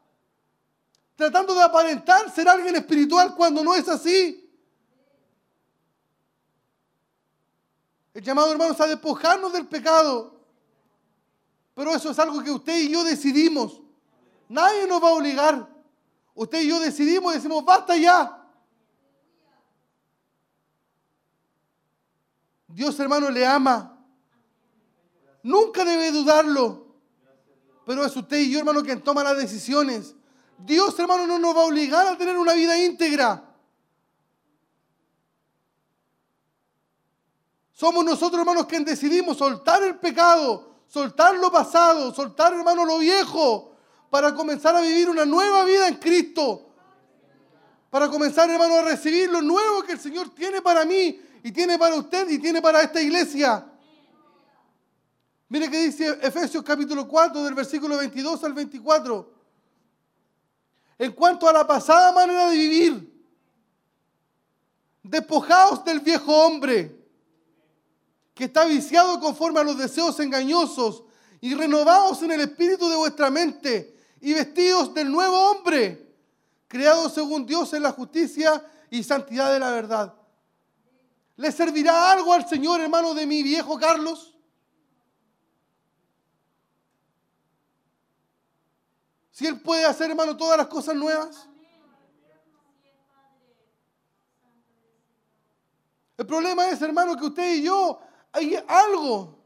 Tratando de aparentar ser alguien espiritual cuando no es así. El llamado, hermanos, a despojarnos del pecado. Pero eso es algo que usted y yo decidimos. Nadie nos va a obligar. Usted y yo decidimos y decimos, basta ya. Dios, hermano, le ama. Nunca debe dudarlo. Pero es usted y yo, hermano, quien toma las decisiones. Dios, hermano, no nos va a obligar a tener una vida íntegra. Somos nosotros, hermanos, quien decidimos soltar el pecado, soltar lo pasado, soltar, hermano, lo viejo, para comenzar a vivir una nueva vida en Cristo. Para comenzar, hermano, a recibir lo nuevo que el Señor tiene para mí y tiene para usted y tiene para esta iglesia. Mire que dice Efesios capítulo 4 del versículo 22 al 24. En cuanto a la pasada manera de vivir, despojaos del viejo hombre que está viciado conforme a los deseos engañosos y renovaos en el espíritu de vuestra mente y vestidos del nuevo hombre, creado según Dios en la justicia y santidad de la verdad. ¿Le servirá algo al Señor, hermano, de mi viejo Carlos? Si Él puede hacer, hermano, todas las cosas nuevas. El problema es, hermano, que usted y yo hay algo,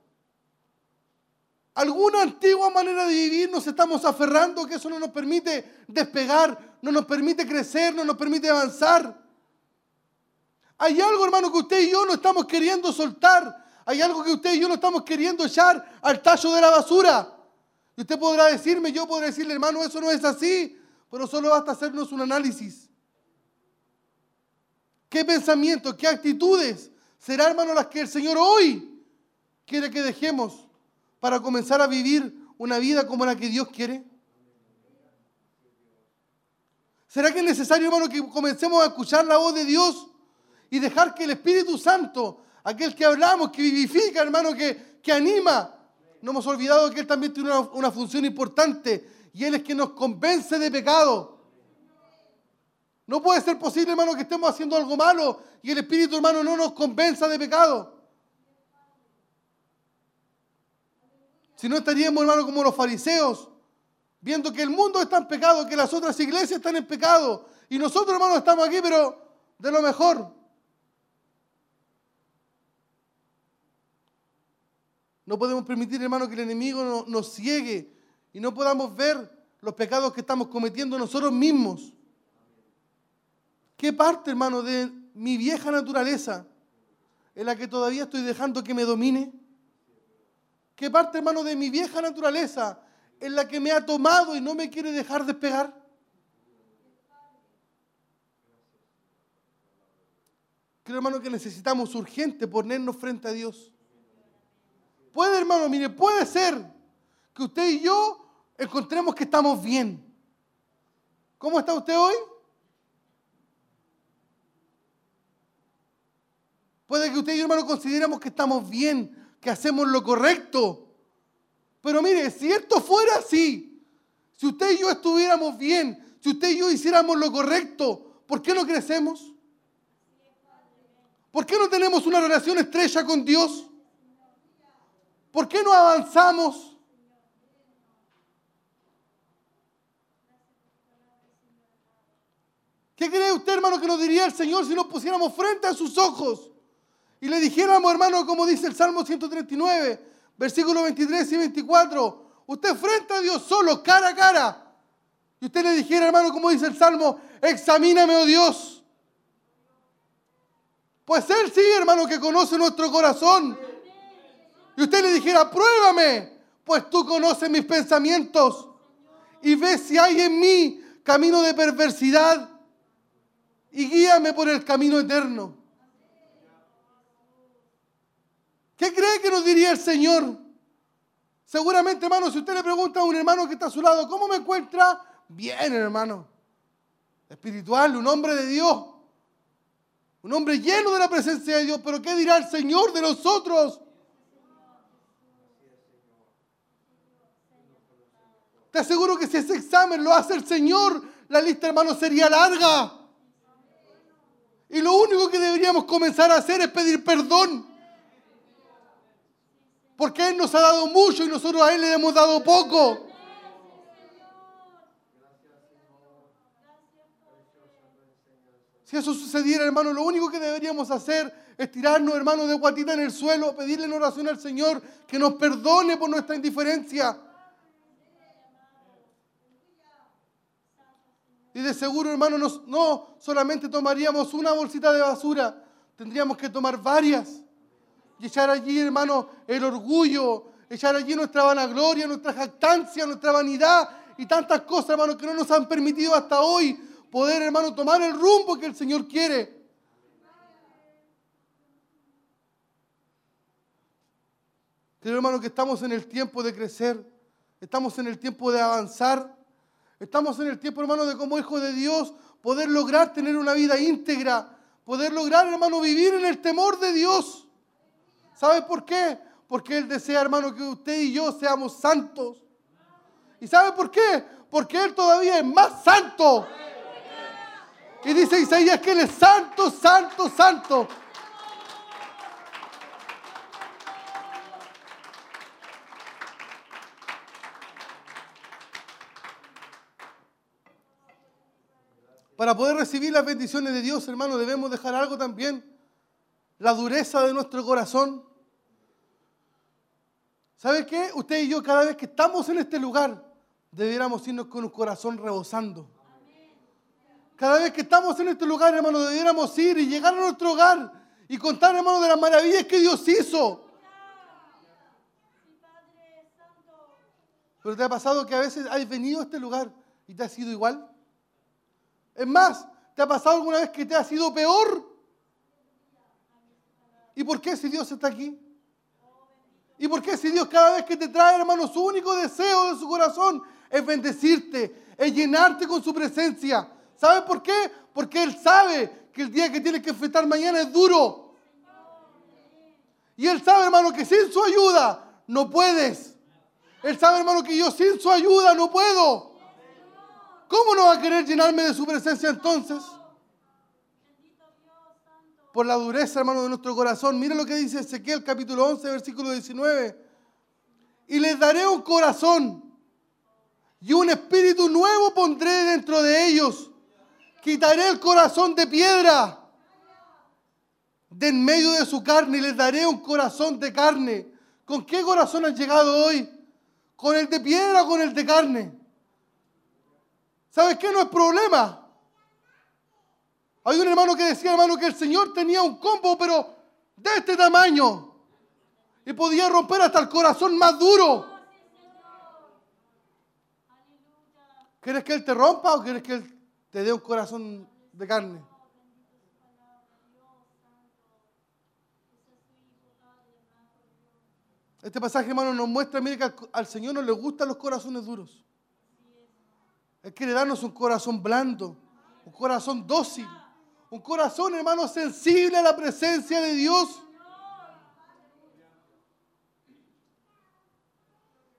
alguna antigua manera de vivir, nos estamos aferrando, que eso no nos permite despegar, no nos permite crecer, no nos permite avanzar. Hay algo, hermano, que usted y yo no estamos queriendo soltar. Hay algo que usted y yo no estamos queriendo echar al tallo de la basura. Y usted podrá decirme, yo podré decirle, hermano, eso no es así, pero solo basta hacernos un análisis. ¿Qué pensamientos, qué actitudes será, hermano, las que el Señor hoy quiere que dejemos para comenzar a vivir una vida como la que Dios quiere? ¿Será que es necesario, hermano, que comencemos a escuchar la voz de Dios y dejar que el Espíritu Santo, aquel que hablamos, que vivifica, hermano, que, que anima, no hemos olvidado que Él también tiene una, función importante y Él es que nos convence de pecado. No puede ser posible, hermano, que estemos haciendo algo malo y el Espíritu, hermano, no nos convenza de pecado. Si no estaríamos, hermano, como los fariseos, viendo que el mundo está en pecado, que las otras iglesias están en pecado. Y nosotros, hermano, estamos aquí, pero de lo mejor. No podemos permitir, hermano, que el enemigo nos ciegue y no podamos ver los pecados que estamos cometiendo nosotros mismos. ¿Qué parte, hermano, de mi vieja naturaleza en la que todavía estoy dejando que me domine? ¿Qué parte, hermano, de mi vieja naturaleza en la que me ha tomado y no me quiere dejar despegar? Creo, hermano, que necesitamos urgente ponernos frente a Dios. Puede, hermano, mire, puede ser que usted y yo encontremos que estamos bien. ¿Cómo está usted hoy? Puede que usted y yo, hermano, consideremos que estamos bien, que hacemos lo correcto. Pero mire, si esto fuera así, si usted y yo estuviéramos bien, si usted y yo hiciéramos lo correcto, ¿por qué no crecemos? ¿Por qué no tenemos una relación estrecha con Dios? ¿Por qué no avanzamos? ¿Qué cree usted, hermano, que nos diría el Señor si nos pusiéramos frente a sus ojos y le dijéramos, hermano, como dice el Salmo 139, versículos 23 y 24, usted frente a Dios solo, cara a cara, y usted le dijera, hermano, como dice el Salmo, examíname, oh Dios. Pues Él sí, hermano, que conoce nuestro corazón y usted le dijera, pruébame, pues tú conoces mis pensamientos y ves si hay en mí camino de perversidad y guíame por el camino eterno. ¿Qué cree que nos diría el Señor? Seguramente, hermano, si usted le pregunta a un hermano que está a su lado, ¿cómo me encuentra? Bien, hermano. Espiritual, un hombre de Dios. Un hombre lleno de la presencia de Dios. Pero ¿qué dirá el Señor de nosotros? Te aseguro que si ese examen lo hace el Señor, la lista, hermano, sería larga. Y lo único que deberíamos comenzar a hacer es pedir perdón. Porque Él nos ha dado mucho y nosotros a Él le hemos dado poco. Si eso sucediera, hermano, lo único que deberíamos hacer es tirarnos, hermano, de guatita en el suelo, pedirle en oración al Señor que nos perdone por nuestra indiferencia. Y de seguro, hermano, no solamente tomaríamos una bolsita de basura, tendríamos que tomar varias. Y echar allí, hermano, el orgullo, echar allí nuestra vanagloria, nuestra jactancia, nuestra vanidad y tantas cosas, hermano, que no nos han permitido hasta hoy poder, hermano, tomar el rumbo que el Señor quiere. Creo, hermano, que estamos en el tiempo de crecer, estamos en el tiempo de avanzar, estamos en el tiempo, hermano, de como hijo de Dios poder lograr tener una vida íntegra, poder lograr, hermano, vivir en el temor de Dios. ¿Sabe por qué? Porque Él desea, hermano, que usted y yo seamos santos. ¿Y sabe por qué? Porque Él todavía es más santo. Y dice Isaías que Él es santo, santo, santo. Para poder recibir las bendiciones de Dios, hermano, debemos dejar algo también. La dureza de nuestro corazón. ¿Sabe qué? Usted y yo, cada vez que estamos en este lugar, debiéramos irnos con un corazón rebosando. Cada vez que estamos en este lugar, hermano, debiéramos ir y llegar a nuestro hogar y contar, hermano, de las maravillas que Dios hizo. Pero te ha pasado que a veces has venido a este lugar y te ha sido igual. Es más, ¿te ha pasado alguna vez que te ha sido peor? ¿Y por qué si Dios está aquí? ¿Y por qué si Dios cada vez que te trae, hermano, su único deseo de su corazón es bendecirte, es llenarte con su presencia? ¿Sabe por qué? Porque Él sabe que el día que tienes que enfrentar mañana es duro. Y Él sabe, hermano, que sin su ayuda no puedes. Él sabe, hermano, que yo sin su ayuda no puedo. ¿Cómo no va a querer llenarme de su presencia entonces? Por la dureza, hermano, de nuestro corazón. Mire lo que dice Ezequiel capítulo 11, versículo 19. Y les daré un corazón y un espíritu nuevo pondré dentro de ellos. Quitaré el corazón de piedra de en medio de su carne y les daré un corazón de carne. ¿Con qué corazón han llegado hoy? ¿Con el de piedra o con el de carne? ¿Sabes qué? No es problema. Hay un hermano que decía, hermano, que el Señor tenía un combo, pero de este tamaño. Y podía romper hasta el corazón más duro. ¿Quieres que Él te rompa o quieres que Él te dé un corazón de carne? Este pasaje, hermano, nos muestra, mire, que al, al Señor no le gustan los corazones duros. Él quiere darnos un corazón blando, un corazón dócil, un corazón, hermano, sensible a la presencia de Dios.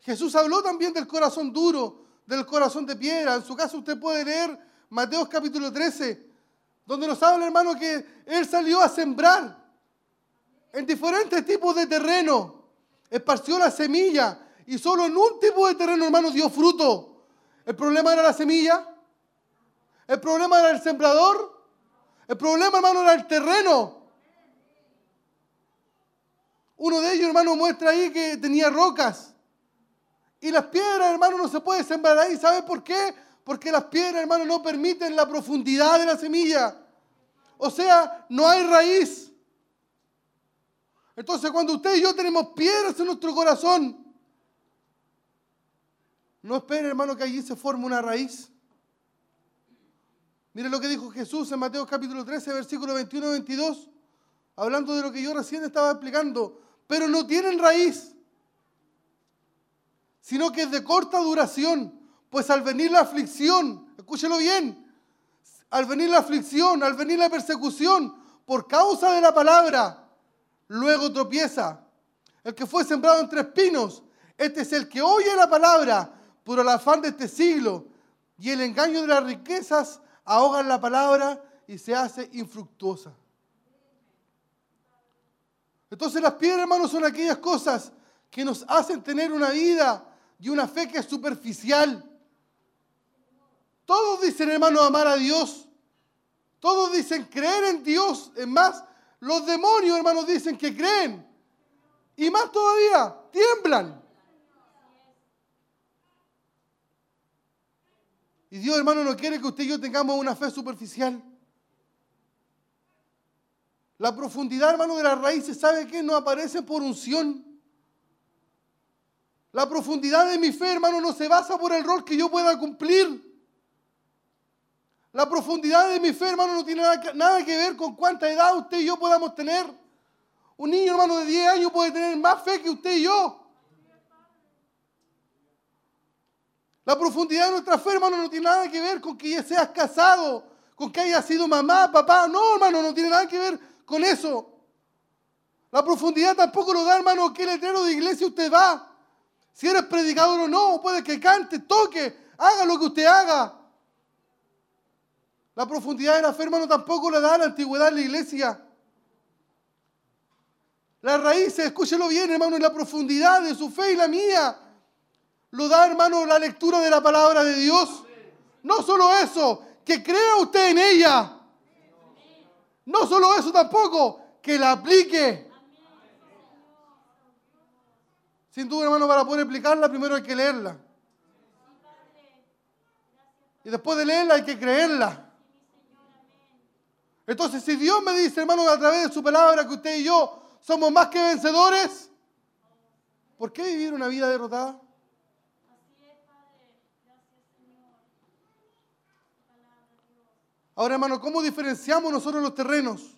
Jesús habló también del corazón duro, del corazón de piedra. En su caso usted puede leer Mateo capítulo 13, donde nos habla, hermano, que Él salió a sembrar en diferentes tipos de terreno. Esparció la semilla y solo en un tipo de terreno, hermano, dio fruto. ¿El problema era la semilla? ¿El problema era el sembrador? El problema, hermano, era el terreno. Uno de ellos, hermano, muestra ahí que tenía rocas. Y las piedras, hermano, no se puede sembrar ahí. ¿Sabe por qué? Porque las piedras, hermano, no permiten la profundidad de la semilla. O sea, no hay raíz. Entonces, cuando usted y yo tenemos piedras en nuestro corazón, no espere, hermano, que allí se forme una raíz. Mire lo que dijo Jesús en Mateo capítulo 13, versículo 21 y 22, hablando de lo que yo recién estaba explicando. Pero no tienen raíz, sino que es de corta duración. Pues al venir la aflicción, escúchelo bien, al venir la aflicción, al venir la persecución, por causa de la palabra, luego tropieza. El que fue sembrado entre espinos, este es el que oye la palabra, por el afán de este siglo y el engaño de las riquezas ahogan la palabra y se hace infructuosa. Entonces las piedras, hermanos, son aquellas cosas que nos hacen tener una vida y una fe que es superficial. Todos dicen, hermano, amar a Dios. Todos dicen creer en Dios. Es más, los demonios, hermanos, dicen que creen. Y más todavía, tiemblan. Y Dios, hermano, no quiere que usted y yo tengamos una fe superficial. La profundidad, hermano, de las raíces, ¿sabe qué? No aparece por unción. La profundidad de mi fe, hermano, no se basa por el rol que yo pueda cumplir. La profundidad de mi fe, hermano, no tiene nada que, nada que ver con cuánta edad usted y yo podamos tener. Un niño, hermano, de 10 años puede tener más fe que usted y yo. La profundidad de nuestra fe, hermano, no tiene nada que ver con que ya seas casado, con que haya sido mamá, papá. No, hermano, no tiene nada que ver con eso. La profundidad tampoco lo da, hermano, qué letrero de iglesia usted va. Si eres predicador o no, puede que cante, toque, haga lo que usted haga. La profundidad de la fe, hermano, tampoco la da la antigüedad en la iglesia. Las raíces, escúchelo bien, hermano, en la profundidad de su fe y la mía. Lo da, hermano, la lectura de la palabra de Dios. No solo eso, que crea usted en ella. No solo eso tampoco, que la aplique. Sin duda, hermano, para poder aplicarla, primero hay que leerla. Y después de leerla hay que creerla. Entonces, si Dios me dice, hermano, a través de su palabra que usted y yo somos más que vencedores, ¿por qué vivir una vida derrotada? Ahora, hermano, ¿cómo diferenciamos nosotros los terrenos?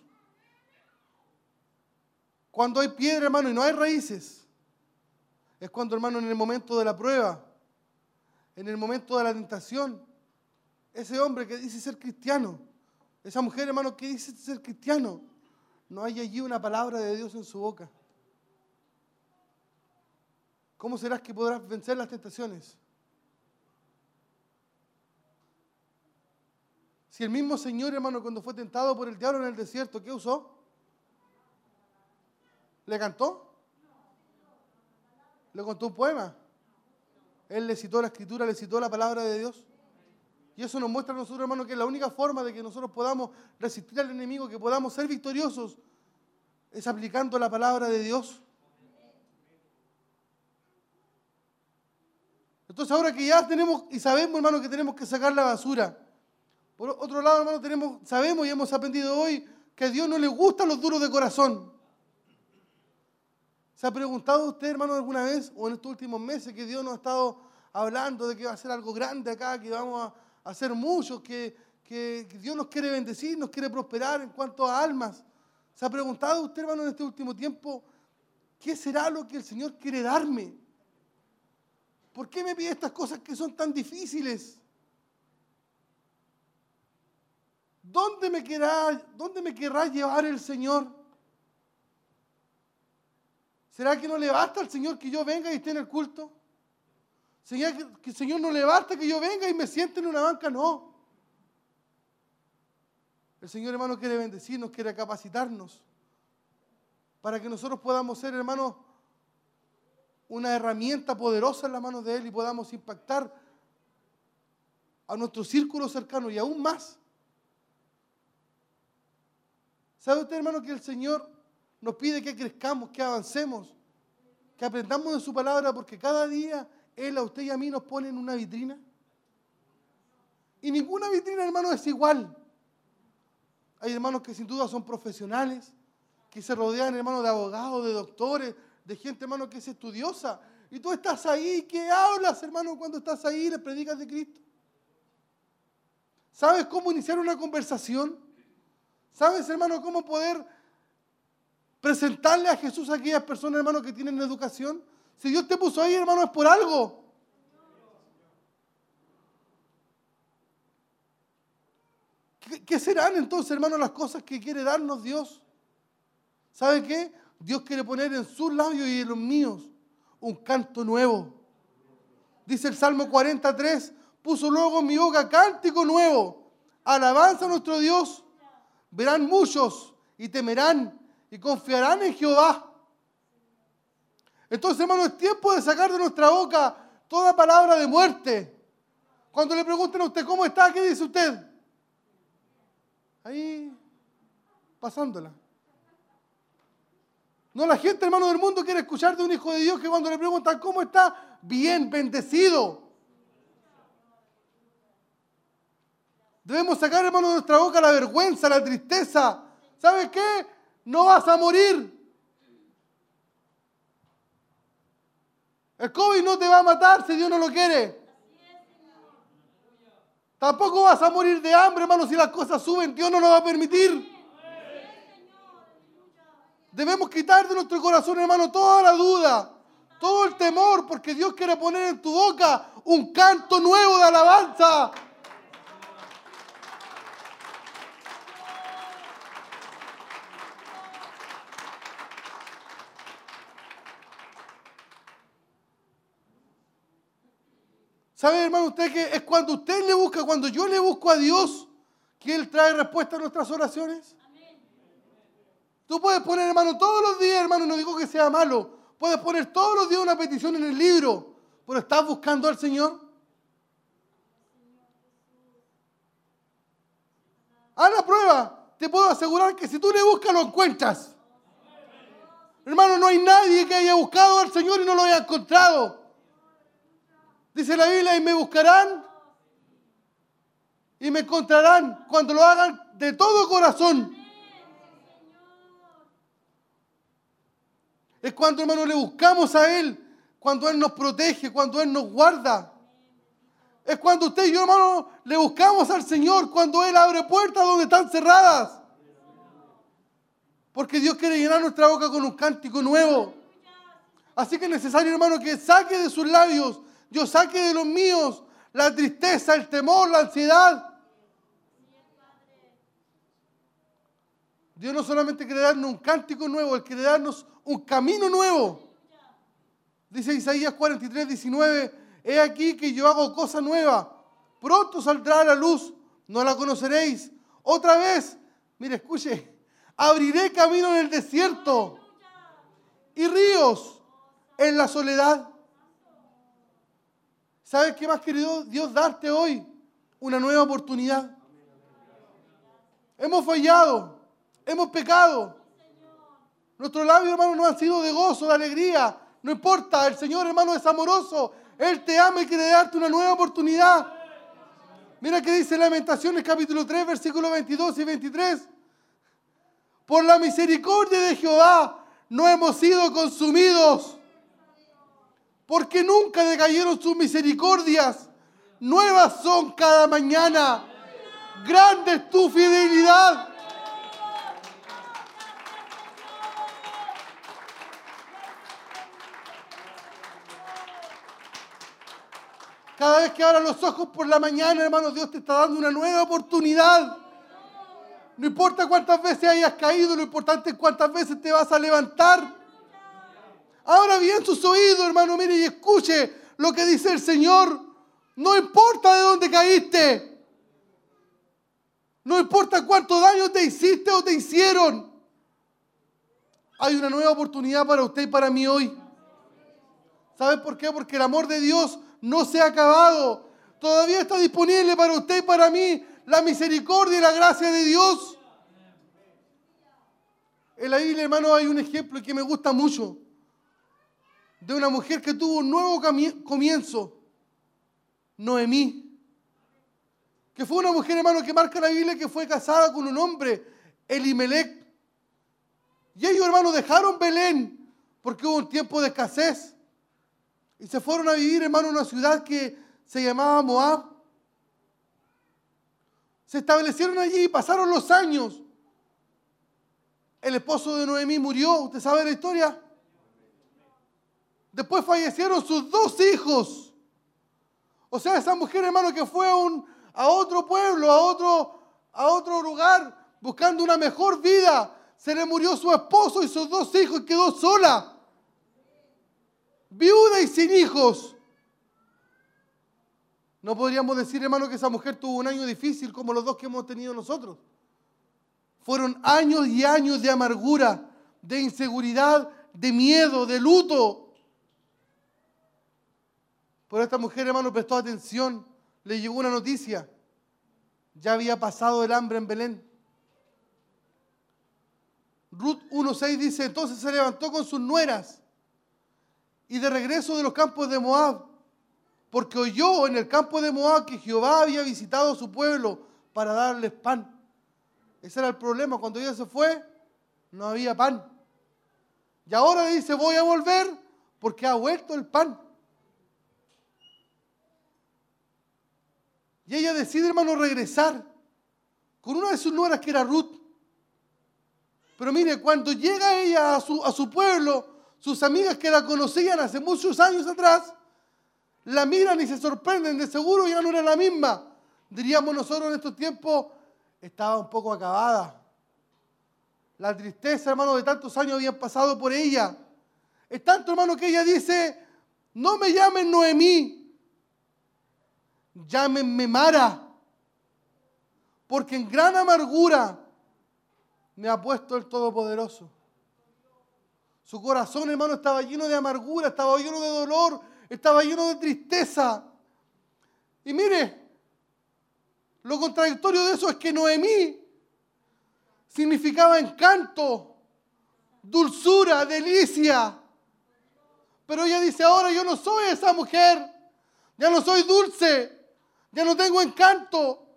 Cuando hay piedra, hermano, y no hay raíces. Es cuando, hermano, en el momento de la prueba, en el momento de la tentación, ese hombre que dice ser cristiano, esa mujer, hermano, que dice ser cristiano, no hay allí una palabra de Dios en su boca. ¿Cómo serás que podrás vencer las tentaciones? Si el mismo Señor, hermano, cuando fue tentado por el diablo en el desierto, ¿qué usó? ¿Le cantó? ¿Le contó un poema? Él le citó la escritura, le citó la palabra de Dios. Y eso nos muestra a nosotros, hermano, que la única forma de que nosotros podamos resistir al enemigo, que podamos ser victoriosos, es aplicando la palabra de Dios. Entonces ahora que ya tenemos y sabemos, hermano, que tenemos que sacar la basura, por otro lado, hermano, tenemos, sabemos y hemos aprendido hoy que a Dios no le gustan los duros de corazón. ¿Se ha preguntado usted, hermano, alguna vez o en estos últimos meses que Dios nos ha estado hablando de que va a ser algo grande acá, que vamos a hacer mucho, que, que, que Dios nos quiere bendecir, nos quiere prosperar en cuanto a almas? ¿Se ha preguntado usted, hermano, en este último tiempo, qué será lo que el Señor quiere darme? ¿Por qué me pide estas cosas que son tan difíciles? ¿Dónde me, querrá, ¿Dónde me querrá llevar el Señor? ¿Será que no le basta al Señor que yo venga y esté en el culto? ¿Será que, el Señor no le basta que yo venga y me siente en una banca? No. El Señor, hermano, quiere bendecirnos, quiere capacitarnos para que nosotros podamos ser, hermanos, una herramienta poderosa en las manos de Él y podamos impactar a nuestro círculo cercano y aún más. ¿Sabe usted, hermano, que el Señor nos pide que crezcamos, que avancemos, que aprendamos de su palabra, porque cada día Él a usted y a mí nos pone en una vitrina? Y ninguna vitrina, hermano, es igual. Hay hermanos que sin duda son profesionales, que se rodean, hermano, de abogados, de doctores, de gente, hermano, que es estudiosa. Y tú estás ahí, ¿qué hablas, hermano, cuando estás ahí y le predicas de Cristo? ¿Sabes cómo iniciar una conversación? ¿Sabes, hermano, cómo poder presentarle a Jesús a aquellas personas, hermano, que tienen educación? Si Dios te puso ahí, hermano, es por algo. ¿Qué, serán entonces, hermano, las cosas que quiere darnos Dios? ¿Sabe qué? Dios quiere poner en sus labios y en los míos un canto nuevo. Dice el Salmo 43, puso luego mi boca cántico nuevo, alabanza a nuestro Dios. Verán muchos y temerán y confiarán en Jehová. Entonces, hermano, es tiempo de sacar de nuestra boca toda palabra de muerte. Cuando le pregunten a usted cómo está, ¿qué dice usted? Ahí, pasándola. No, la gente, hermano del mundo, quiere escuchar de un hijo de Dios que cuando le preguntan cómo está, bien, bendecido. Debemos sacar, hermano, de nuestra boca la vergüenza, la tristeza. ¿Sabes qué? No vas a morir. El COVID no te va a matar si Dios no lo quiere. Tampoco vas a morir de hambre, hermano, si las cosas suben. Dios no lo va a permitir. Debemos quitar de nuestro corazón, hermano, toda la duda, todo el temor, porque Dios quiere poner en tu boca un canto nuevo de alabanza. ¿Sabe, hermano, usted que es cuando usted le busca, cuando yo le busco a Dios, que Él trae respuesta a nuestras oraciones? Tú puedes poner, hermano, todos los días, hermano, no digo que sea malo, puedes poner todos los días una petición en el libro, pero ¿estás buscando al Señor? Haz la prueba. Te puedo asegurar que si tú le buscas, lo encuentras. Hermano, no hay nadie que haya buscado al Señor y no lo haya encontrado. Dice la Biblia, y me buscarán y me encontrarán cuando lo hagan de todo corazón. Es cuando, hermano, le buscamos a Él, cuando Él nos protege, cuando Él nos guarda. Es cuando usted y yo, hermano, le buscamos al Señor, cuando Él abre puertas donde están cerradas. Porque Dios quiere llenar nuestra boca con un cántico nuevo. Así que es necesario, hermano, que saque de sus labios yo saque de los míos la tristeza, el temor, la ansiedad. Dios no solamente quiere darnos un cántico nuevo, Él quiere darnos un camino nuevo. Dice Isaías 43, 19, he aquí que yo hago cosa nueva, pronto saldrá la luz, no la conoceréis. Otra vez, mire, escuche, abriré camino en el desierto y ríos en la soledad. ¿Sabes qué más querido Dios darte hoy? Una nueva oportunidad. Hemos fallado, hemos pecado. Nuestros labios, hermano, no han sido de gozo, de alegría. No importa, el Señor, hermano, es amoroso. Él te ama y quiere darte una nueva oportunidad. Mira que dice Lamentaciones capítulo 3, versículos 22 y 23. Por la misericordia de Jehová no hemos sido consumidos porque nunca decayeron sus misericordias. Nuevas son cada mañana. Grande es tu fidelidad. Cada vez que abras los ojos por la mañana, hermano, Dios te está dando una nueva oportunidad. No importa cuántas veces hayas caído, lo importante es cuántas veces te vas a levantar. Ahora bien sus oídos, hermano, mire y escuche lo que dice el Señor. No importa de dónde caíste. No importa cuánto daño te hiciste o te hicieron. Hay una nueva oportunidad para usted y para mí hoy. ¿Sabe por qué? Porque el amor de Dios no se ha acabado. Todavía está disponible para usted y para mí la misericordia y la gracia de Dios. En la Biblia, hermano, hay un ejemplo que me gusta mucho de una mujer que tuvo un nuevo comienzo, Noemí. Que fue una mujer, hermano, que marca la Biblia que fue casada con un hombre, Elimelech. Y ellos, hermano, dejaron Belén porque hubo un tiempo de escasez. Y se fueron a vivir, hermano, en una ciudad que se llamaba Moab. Se establecieron allí y pasaron los años. El esposo de Noemí murió. ¿Usted sabe la historia? Después fallecieron sus dos hijos. O sea, esa mujer, hermano, que fue a, un, a otro pueblo, a otro, a otro lugar, buscando una mejor vida, se le murió su esposo y sus dos hijos y quedó sola. Viuda y sin hijos. No podríamos decir, hermano, que esa mujer tuvo un año difícil como los dos que hemos tenido nosotros. Fueron años y años de amargura, de inseguridad, de miedo, de luto. Pero esta mujer, hermano, prestó atención. Le llegó una noticia. Ya había pasado el hambre en Belén. Ruth 1.6 dice, entonces se levantó con sus nueras y de regreso de los campos de Moab, porque oyó en el campo de Moab que Jehová había visitado a su pueblo para darles pan. Ese era el problema, cuando ella se fue, no había pan. Y ahora dice, voy a volver porque ha vuelto el pan. Y ella decide, hermano, regresar con una de sus nueras que era Ruth. Pero mire, cuando llega ella a su, pueblo, sus amigas que la conocían hace muchos años atrás, la miran y se sorprenden, de seguro ya no era la misma. Diríamos nosotros en estos tiempos, estaba un poco acabada. La tristeza, hermano, de tantos años habían pasado por ella. Es tanto, hermano, que ella dice, no me llamen Noemí, llámenme Mara, porque en gran amargura me ha puesto el Todopoderoso. Su corazón, hermano, estaba lleno de amargura, estaba lleno de dolor, estaba lleno de tristeza. Y mire, lo contradictorio de eso es que Noemí significaba encanto, dulzura, delicia. Pero ella dice, ahora yo no soy esa mujer, ya no soy dulce, ya no tengo encanto,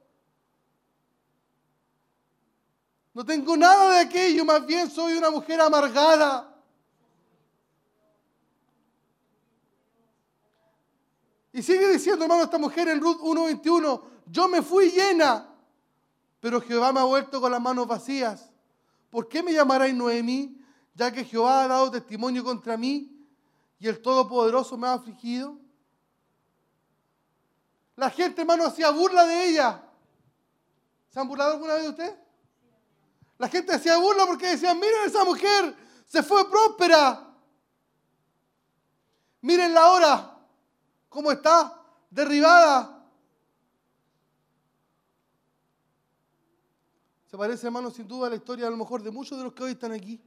No tengo nada de aquello, más bien soy una mujer amargada. Y sigue diciendo, hermano, esta mujer en Ruth 1.21, yo me fui llena, pero Jehová me ha vuelto con las manos vacías. ¿Por qué me llamaráis Noemí, ya que Jehová ha dado testimonio contra mí y el Todopoderoso me ha afligido? La gente, hermano, hacía burla de ella. ¿Se han burlado alguna vez de usted? La gente hacía burla porque decían, miren esa mujer, se fue próspera. Mírenla ahora, cómo está, derribada. Se parece, hermano, sin duda a la historia a lo mejor de muchos de los que hoy están aquí.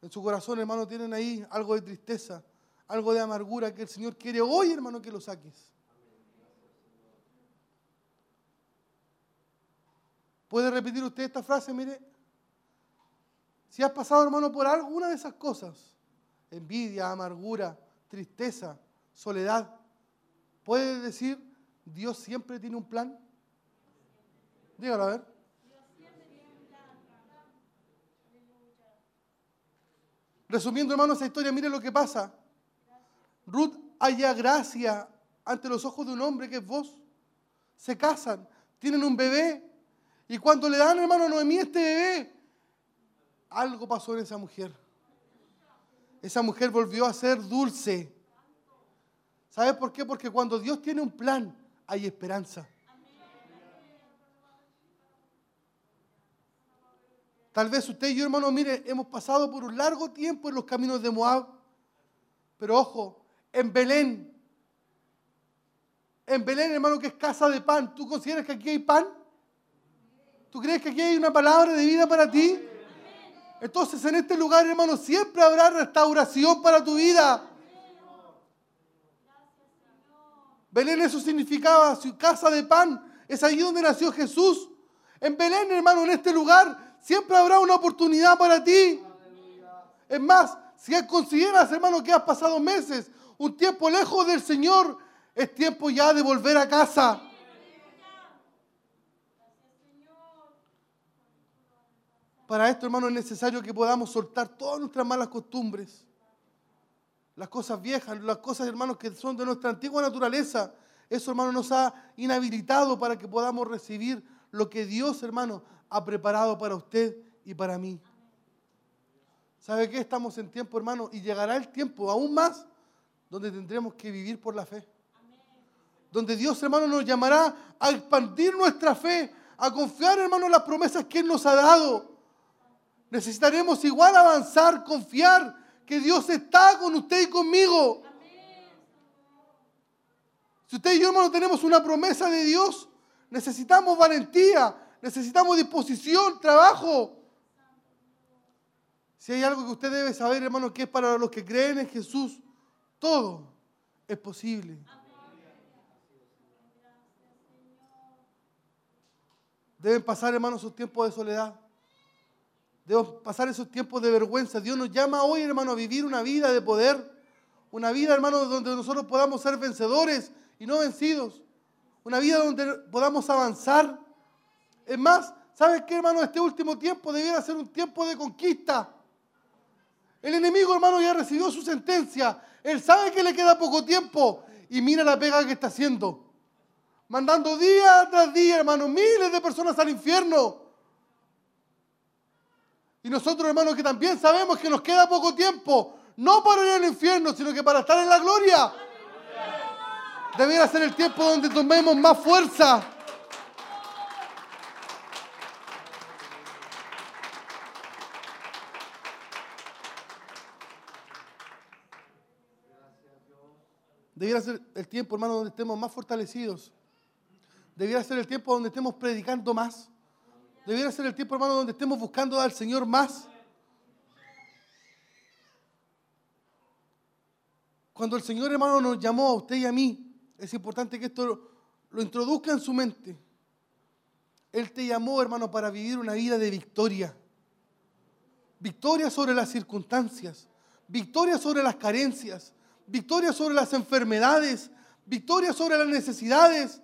En su corazón, hermano, tienen ahí algo de tristeza, algo de amargura que el Señor quiere hoy, hermano, que lo saques. ¿Puede repetir usted esta frase? Mire, si has pasado, hermano, por alguna de esas cosas, envidia, amargura, tristeza, soledad, ¿puede decir, Dios siempre tiene un plan? Dígalo a ver. Resumiendo, hermano, esa historia, mire lo que pasa. Ruth halla gracia ante los ojos de un hombre que es vos. Se casan, tienen un bebé y cuando le dan, hermano Noemí, este bebé, algo pasó en esa mujer. Esa mujer volvió a ser dulce. ¿Sabes por qué? Porque cuando Dios tiene un plan, hay esperanza. Tal vez usted y yo, hermano, mire, hemos pasado por un largo tiempo en los caminos de Moab. Pero ojo, en Belén, en Belén, hermano, que es casa de pan, ¿tú consideras que aquí hay pan? ¿Tú crees que aquí hay una palabra de vida para ti? Entonces en este lugar, hermano, siempre habrá restauración para tu vida. Belén eso significaba su casa de pan. Es allí donde nació Jesús. En Belén, hermano, en este lugar, siempre habrá una oportunidad para ti. Es más, si consideras, hermano, que has pasado meses, un tiempo lejos del Señor, es tiempo ya de volver a casa. Para esto, hermano, es necesario que podamos soltar todas nuestras malas costumbres, las cosas viejas, las cosas, hermanos, que son de nuestra antigua naturaleza. Eso, hermano, nos ha inhabilitado para que podamos recibir lo que Dios, hermano, ha preparado para usted y para mí. ¿Sabe qué? Estamos en tiempo, hermano, y llegará el tiempo aún más donde tendremos que vivir por la fe. Donde Dios, hermano, nos llamará a expandir nuestra fe, a confiar, hermano, en las promesas que Él nos ha dado. Necesitaremos igual avanzar, confiar que Dios está con usted y conmigo. Si usted y yo, hermano, tenemos una promesa de Dios, necesitamos valentía, necesitamos disposición, trabajo. Si hay algo que usted debe saber, hermano, que es para los que creen en Jesús, todo es posible. Deben pasar, hermano, sus tiempos de soledad. Deben pasar esos tiempos de vergüenza. Dios nos llama hoy, hermano, a vivir una vida de poder. Una vida, hermano, donde nosotros podamos ser vencedores y no vencidos. Una vida donde podamos avanzar. Es más, ¿sabes qué, hermano? Este último tiempo debiera ser un tiempo de conquista. El enemigo, hermano, ya recibió su sentencia. Él sabe que le queda poco tiempo. Y mira la pega que está haciendo. Mandando día tras día, hermano, miles de personas al infierno. Y nosotros, hermanos, que también sabemos que nos queda poco tiempo, no para ir al infierno, sino que para estar en la gloria. Debería ser el tiempo donde tomemos más fuerza. Debiera ser el tiempo, hermano, donde estemos más fortalecidos. Debiera ser el tiempo donde estemos predicando más. Debiera ser el tiempo, hermano, donde estemos buscando al Señor más. Cuando el Señor, hermano, nos llamó a usted y a mí, es importante que esto lo, lo introduzca en su mente. Él te llamó, hermano, para vivir una vida de victoria. Victoria sobre las circunstancias, victoria sobre las carencias, victoria sobre las enfermedades, victoria sobre las necesidades,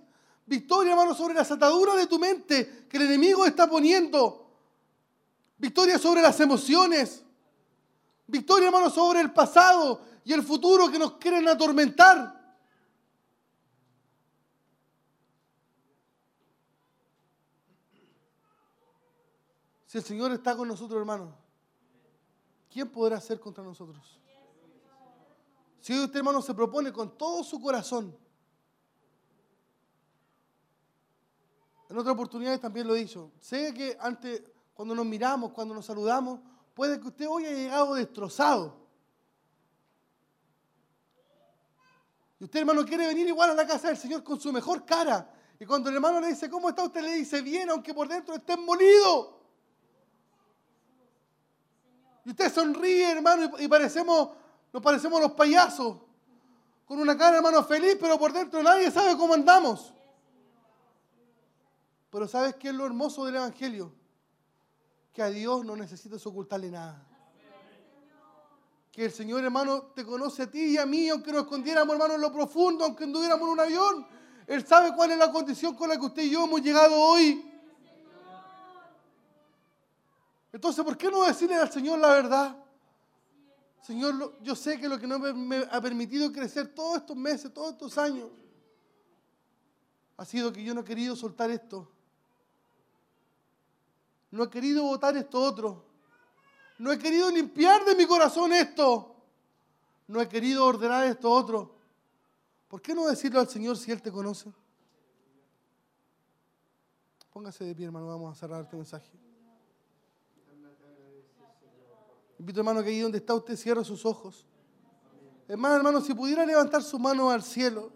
victoria, hermano, sobre las ataduras de tu mente que el enemigo está poniendo, victoria sobre las emociones, victoria, hermano, sobre el pasado y el futuro que nos quieren atormentar. Si el Señor está con nosotros, hermano, ¿quién podrá ser contra nosotros? Si usted, hermano, se propone con todo su corazón, en otras oportunidades también lo he dicho, sé que antes, cuando nos miramos, cuando nos saludamos, puede que usted hoy haya llegado destrozado. Y usted, hermano, quiere venir igual a la casa del Señor con su mejor cara. Y cuando el hermano le dice, ¿cómo está? Usted le dice, bien, aunque por dentro esté molido. Y usted sonríe, hermano, y parecemos, nos parecemos los payasos. Con una cara, hermano, feliz, pero por dentro nadie sabe cómo andamos. Pero ¿sabes qué es lo hermoso del Evangelio? Que a Dios no necesitas ocultarle nada. Que el Señor, hermano, te conoce a ti y a mí, aunque nos escondiéramos, hermano, en lo profundo, aunque anduviéramos en un avión. Él sabe cuál es la condición con la que usted y yo hemos llegado hoy. Entonces, ¿por qué no decirle al Señor la verdad? Señor, yo sé que lo que no me ha permitido crecer todos estos meses, todos estos años, ha sido que yo no he querido soltar esto. No he querido votar esto otro. No he querido limpiar de mi corazón esto. No he querido ordenar esto otro. ¿Por qué no decirlo al Señor si Él te conoce? Póngase de pie, hermano. Vamos a cerrar este mensaje. Invito, hermano, que ahí donde está usted cierre sus ojos. Hermano, hermano, si pudiera levantar su mano al cielo.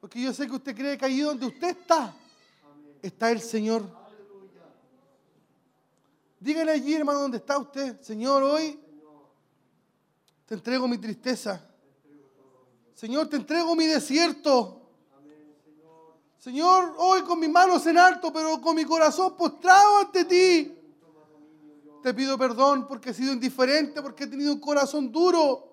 Porque yo sé que usted cree que ahí donde usted está, está el Señor. Dígale allí, hermano, donde está usted. Señor, hoy te entrego mi tristeza. Señor, te entrego mi desierto. Señor, hoy con mis manos en alto, pero con mi corazón postrado ante ti. Te pido perdón porque he sido indiferente, porque he tenido un corazón duro.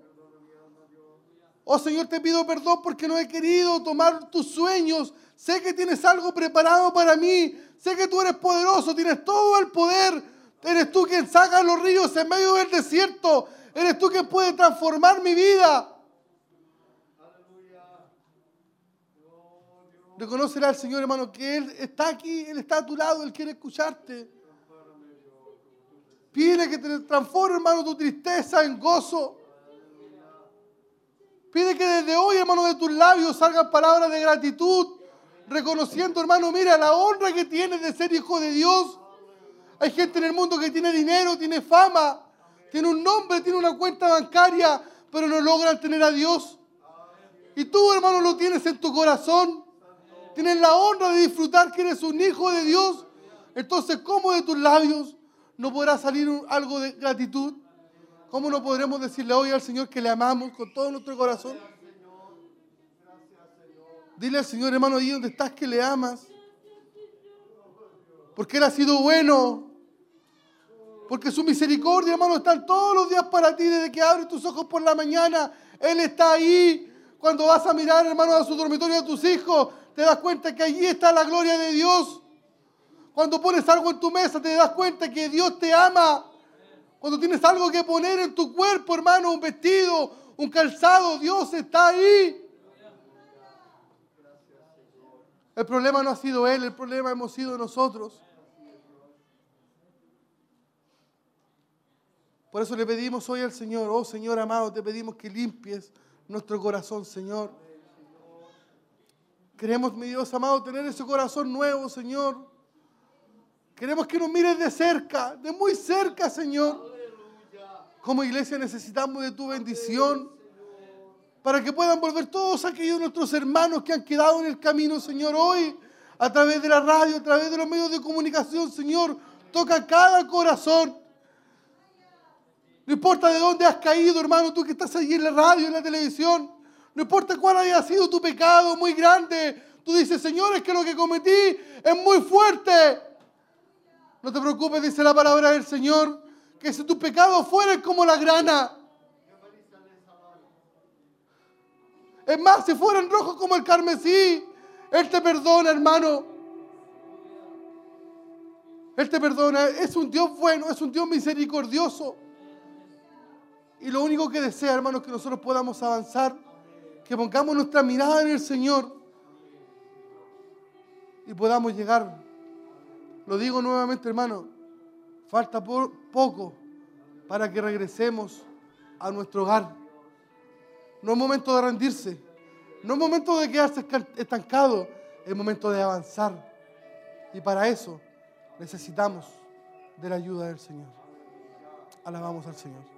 Oh Señor, te pido perdón porque no he querido tomar tus sueños. Sé que tienes algo preparado para mí. Sé que tú eres poderoso, tienes todo el poder. Eres tú quien saca los ríos en medio del desierto. Eres tú quien puede transformar mi vida. Reconocerá al Señor, hermano, que Él está aquí, Él está a tu lado, Él quiere escucharte. Pide que te transforme, hermano, tu tristeza en gozo. Pide que desde hoy, hermano, de tus labios salgan palabras de gratitud, reconociendo, hermano, mira la honra que tienes de ser hijo de Dios. Hay gente en el mundo que tiene dinero, tiene fama, tiene un nombre, tiene una cuenta bancaria, pero no logran tener a Dios. Y tú, hermano, lo tienes en tu corazón. Tienes la honra de disfrutar que eres un hijo de Dios. Entonces, ¿cómo de tus labios no podrá salir algo de gratitud? ¿Cómo no podremos decirle hoy al Señor que le amamos con todo nuestro corazón? Dile al Señor, hermano, ahí donde estás que le amas. Porque Él ha sido bueno. Porque su misericordia, hermano, están todos los días para ti. Desde que abres tus ojos por la mañana, Él está ahí. Cuando vas a mirar, hermano, a su dormitorio de tus hijos, te das cuenta que allí está la gloria de Dios. Cuando pones algo en tu mesa, te das cuenta que Dios te ama. Cuando tienes algo que poner en tu cuerpo, hermano, un vestido, un calzado, Dios está ahí. El problema no ha sido Él, el problema hemos sido nosotros. Por eso le pedimos hoy al Señor, oh Señor amado, te pedimos que limpies nuestro corazón, Señor. Queremos, mi Dios amado, tener ese corazón nuevo, Señor. Queremos que nos mires de cerca, de muy cerca, Señor. Como iglesia necesitamos de tu bendición para que puedan volver todos aquellos nuestros hermanos que han quedado en el camino, Señor, hoy, a través de la radio, a través de los medios de comunicación, Señor, toca cada corazón. No importa de dónde has caído, hermano, tú que estás allí en la radio, en la televisión. No importa cuál haya sido tu pecado muy grande. Tú dices, Señor, es que lo que cometí es muy fuerte. No te preocupes, dice la palabra del Señor, que si tus pecados fueran como la grana, es más, si fueran rojos como el carmesí, Él te perdona, hermano. Él te perdona. Es un Dios bueno, es un Dios misericordioso. Y lo único que desea, hermano, es que nosotros podamos avanzar, que pongamos nuestra mirada en el Señor y podamos llegar. Lo digo nuevamente, hermano, falta poco para que regresemos a nuestro hogar. No es momento de rendirse, no es momento de quedarse estancado, es momento de avanzar. Y para eso necesitamos de la ayuda del Señor. Alabamos al Señor.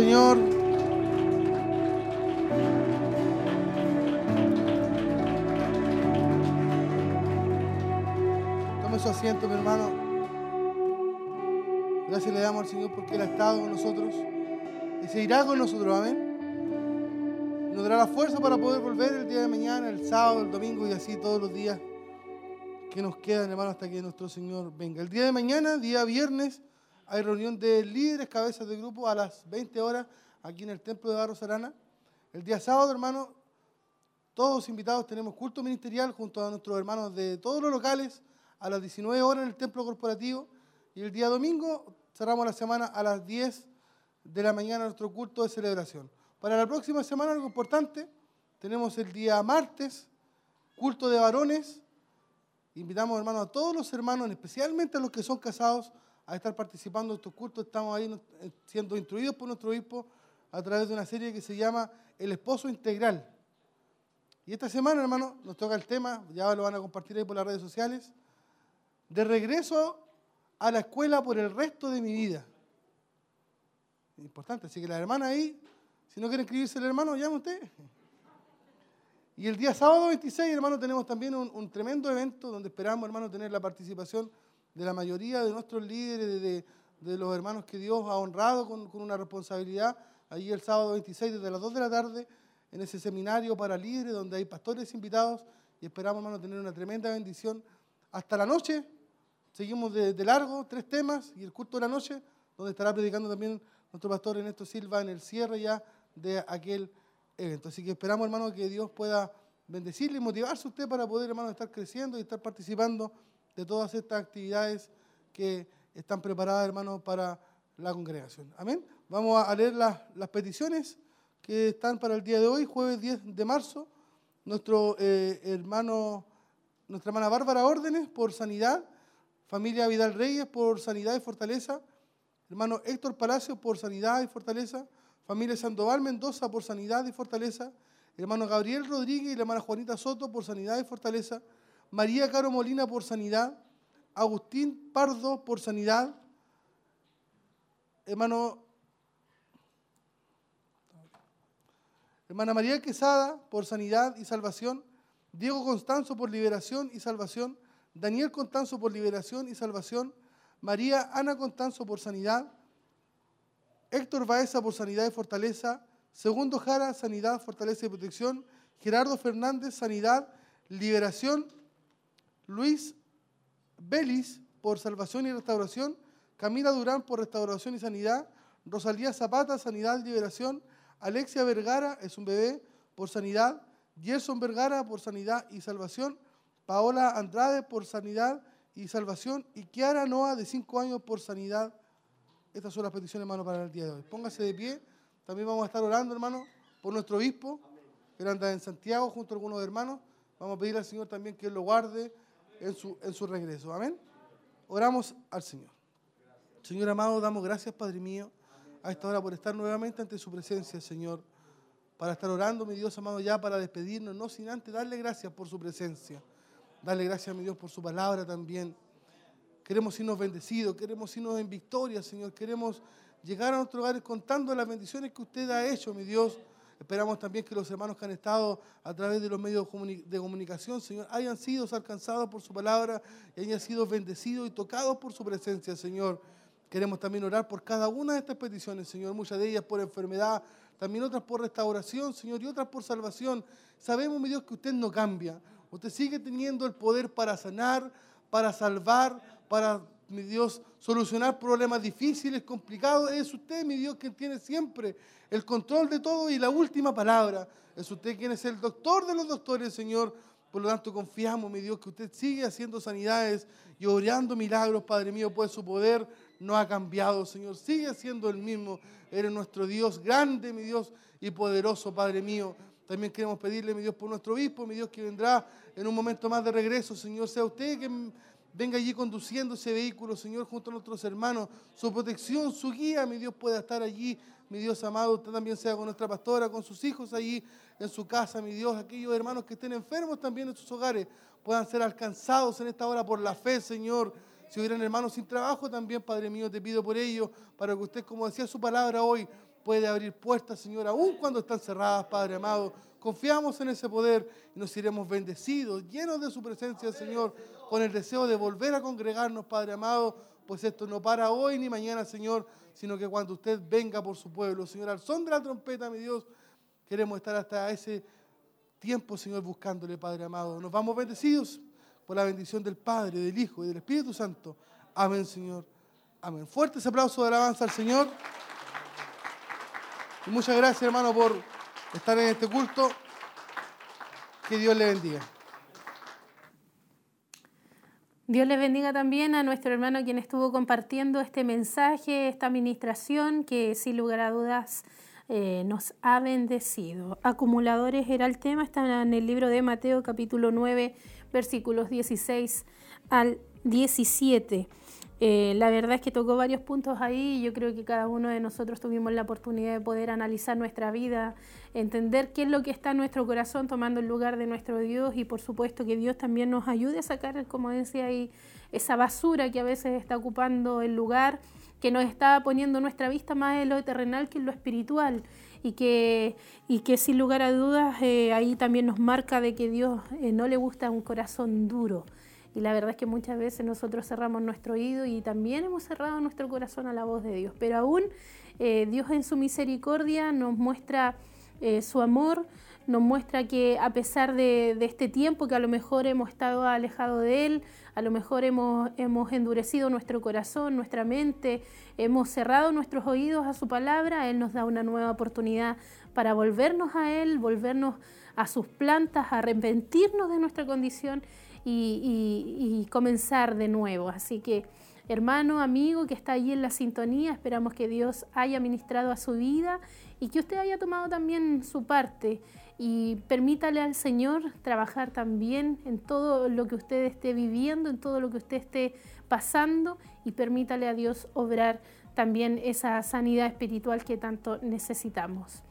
Señor. Tome su asiento, mi hermano. Gracias le damos al Señor porque Él ha estado con nosotros y seguirá con nosotros. Amén. Nos dará la fuerza para poder volver el día de mañana, el sábado, el domingo y así todos los días que nos quedan, hermano, hasta que nuestro Señor venga. El día de mañana, día viernes, hay reunión de líderes, cabezas de grupo a las 20 horas aquí en el Templo de Barros Arana. El día sábado, hermano, todos invitados tenemos culto ministerial junto a nuestros hermanos de todos los locales a las 19 horas en el Templo Corporativo. Y el día domingo cerramos la semana a las 10 de la mañana nuestro culto de celebración. Para la próxima semana, algo importante, tenemos el día martes, culto de varones. Invitamos, hermanos, a todos los hermanos, especialmente a los que son casados, a estar participando en estos cultos. Estamos ahí eh, siendo instruidos por nuestro obispo a través de una serie que se llama El Esposo Integral. Y esta semana, hermano, nos toca el tema, ya lo van a compartir ahí por las redes sociales, de regreso a la escuela por el resto de mi vida. Importante, así que la hermana ahí, si no quiere inscribirse el hermano, llame usted. Y el día sábado 26, hermano, tenemos también un, un tremendo evento donde esperamos, hermano, tener la participación de la mayoría de nuestros líderes, de, de- los hermanos que Dios ha honrado con, con una responsabilidad. Allí el sábado 26, desde las 2 de la tarde, en ese seminario para líderes, donde hay pastores invitados y esperamos, hermano, tener una tremenda bendición. Hasta la noche, seguimos de, de largo, tres temas, y el culto de la noche, donde estará predicando también nuestro pastor Ernesto Silva en el cierre ya de aquel evento. Así que esperamos, hermano, que Dios pueda bendecirle y motivarse a usted para poder, hermano, estar creciendo y estar participando de todas estas actividades que están preparadas, hermano, para la congregación. Amén. Vamos a leer las, las peticiones que están para el día de hoy, jueves 10 de marzo. Nuestro eh, hermano, nuestra hermana Bárbara Órdenes por sanidad, familia Vidal Reyes por sanidad y fortaleza, hermano Héctor Palacio por sanidad y fortaleza, familia Sandoval Mendoza por sanidad y fortaleza, hermano Gabriel Rodríguez y la hermana Juanita Soto por sanidad y fortaleza, María Caro Molina por sanidad, Agustín Pardo por sanidad, hermano hermana María Quesada por sanidad y salvación, Diego Constanzo por liberación y salvación, Daniel Constanzo por liberación y salvación, María Ana Constanzo por sanidad, Héctor Baeza por sanidad y fortaleza, Segundo Jara, sanidad, fortaleza y protección, Gerardo Fernández, sanidad, liberación, Luis Belis por salvación y restauración, Camila Durán por restauración y sanidad, Rosalía Zapata, sanidad y liberación, Alexia Vergara, es un bebé, por sanidad, Gerson Vergara por sanidad y salvación, Paola Andrade por sanidad y salvación y Kiara Noa de 5 años por sanidad. Estas son las peticiones, hermano, para el día de hoy. Póngase de pie. También vamos a estar orando, hermano, por nuestro obispo, que anda en Santiago junto a algunos hermanos. Vamos a pedir al Señor también que Él lo guarde en su, en su regreso. Amén. Oramos al Señor. Señor amado, damos gracias, Padre mío, a esta hora por estar nuevamente ante su presencia, Señor. Para estar orando, mi Dios amado, ya para despedirnos, no sin antes darle gracias por su presencia. Darle gracias, mi Dios, por su palabra también. Queremos irnos bendecidos, queremos irnos en victoria, Señor. Queremos llegar a nuestros hogares contando las bendiciones que usted ha hecho, mi Dios. Esperamos también que los hermanos que han estado a través de los medios de comunicación, Señor, hayan sido alcanzados por su palabra y hayan sido bendecidos y tocados por su presencia, Señor. Queremos también orar por cada una de estas peticiones, Señor, muchas de ellas por enfermedad, también otras por restauración, Señor, y otras por salvación. Sabemos, mi Dios, que usted no cambia. Usted sigue teniendo el poder para sanar, para salvar, para mi Dios, solucionar problemas difíciles, complicados. Es usted, mi Dios, quien tiene siempre el control de todo y la última palabra. Es usted quien es el doctor de los doctores, Señor. Por lo tanto, confiamos, mi Dios, que usted sigue haciendo sanidades y obrando milagros, Padre mío, pues su poder no ha cambiado, Señor. Sigue siendo el mismo. Eres nuestro Dios grande, mi Dios, y poderoso, Padre mío. También queremos pedirle, mi Dios, por nuestro obispo, mi Dios, que vendrá en un momento más de regreso, Señor. Sea usted que venga allí conduciendo ese vehículo, Señor, junto a nuestros hermanos. Su protección, su guía, mi Dios, pueda estar allí. Mi Dios amado, usted también sea con nuestra pastora, con sus hijos allí en su casa, mi Dios. Aquellos hermanos que estén enfermos también en sus hogares puedan ser alcanzados en esta hora por la fe, Señor. Si hubieran hermanos sin trabajo también, Padre mío, te pido por ello, para que usted, como decía su palabra hoy, puede abrir puertas, Señor, aun cuando están cerradas, Padre amado. Confiamos en ese poder y nos iremos bendecidos, llenos de su presencia, Señor, con el deseo de volver a congregarnos, Padre amado, pues esto no para hoy ni mañana, Señor, sino que cuando usted venga por su pueblo, Señor, al son de la trompeta, mi Dios, queremos estar hasta ese tiempo, Señor, buscándole, Padre amado. Nos vamos bendecidos por la bendición del Padre, del Hijo y del Espíritu Santo. Amén, Señor. Amén. Fuertes aplausos de alabanza al Señor. Y muchas gracias, hermano, por estar en este culto. Que Dios le bendiga. Dios les bendiga también a nuestro hermano quien estuvo compartiendo este mensaje, esta administración que sin lugar a dudas eh, nos ha bendecido. Acumuladores era el tema, está en el libro de Mateo capítulo 9 versículos 16 al 17. Eh, la verdad es que tocó varios puntos ahí y yo creo que cada uno de nosotros tuvimos la oportunidad de poder analizar nuestra vida, entender qué es lo que está en nuestro corazón tomando el lugar de nuestro Dios y por supuesto que Dios también nos ayude a sacar, como decía esa basura que a veces está ocupando el lugar, que nos está poniendo nuestra vista más en lo terrenal que en lo espiritual y que, y que sin lugar a dudas eh, ahí también nos marca de que Dios eh, no le gusta un corazón duro y la verdad es que muchas veces nosotros cerramos nuestro oído y también hemos cerrado nuestro corazón a la voz de Dios. Pero aún eh, Dios en su misericordia nos muestra eh, su amor, nos muestra que a pesar de, este tiempo que a lo mejor hemos estado alejados de Él, a lo mejor hemos, hemos endurecido nuestro corazón, nuestra mente, hemos cerrado nuestros oídos a su palabra, Él nos da una nueva oportunidad para volvernos a Él, volvernos a sus plantas, arrepentirnos de nuestra condición y, comenzar de nuevo. Así que, hermano, amigo que está allí en la sintonía, esperamos que Dios haya ministrado a su vida y que usted haya tomado también su parte y permítale al Señor trabajar también en todo lo que usted esté viviendo, en todo lo que usted esté pasando y permítale a Dios obrar también esa sanidad espiritual que tanto necesitamos.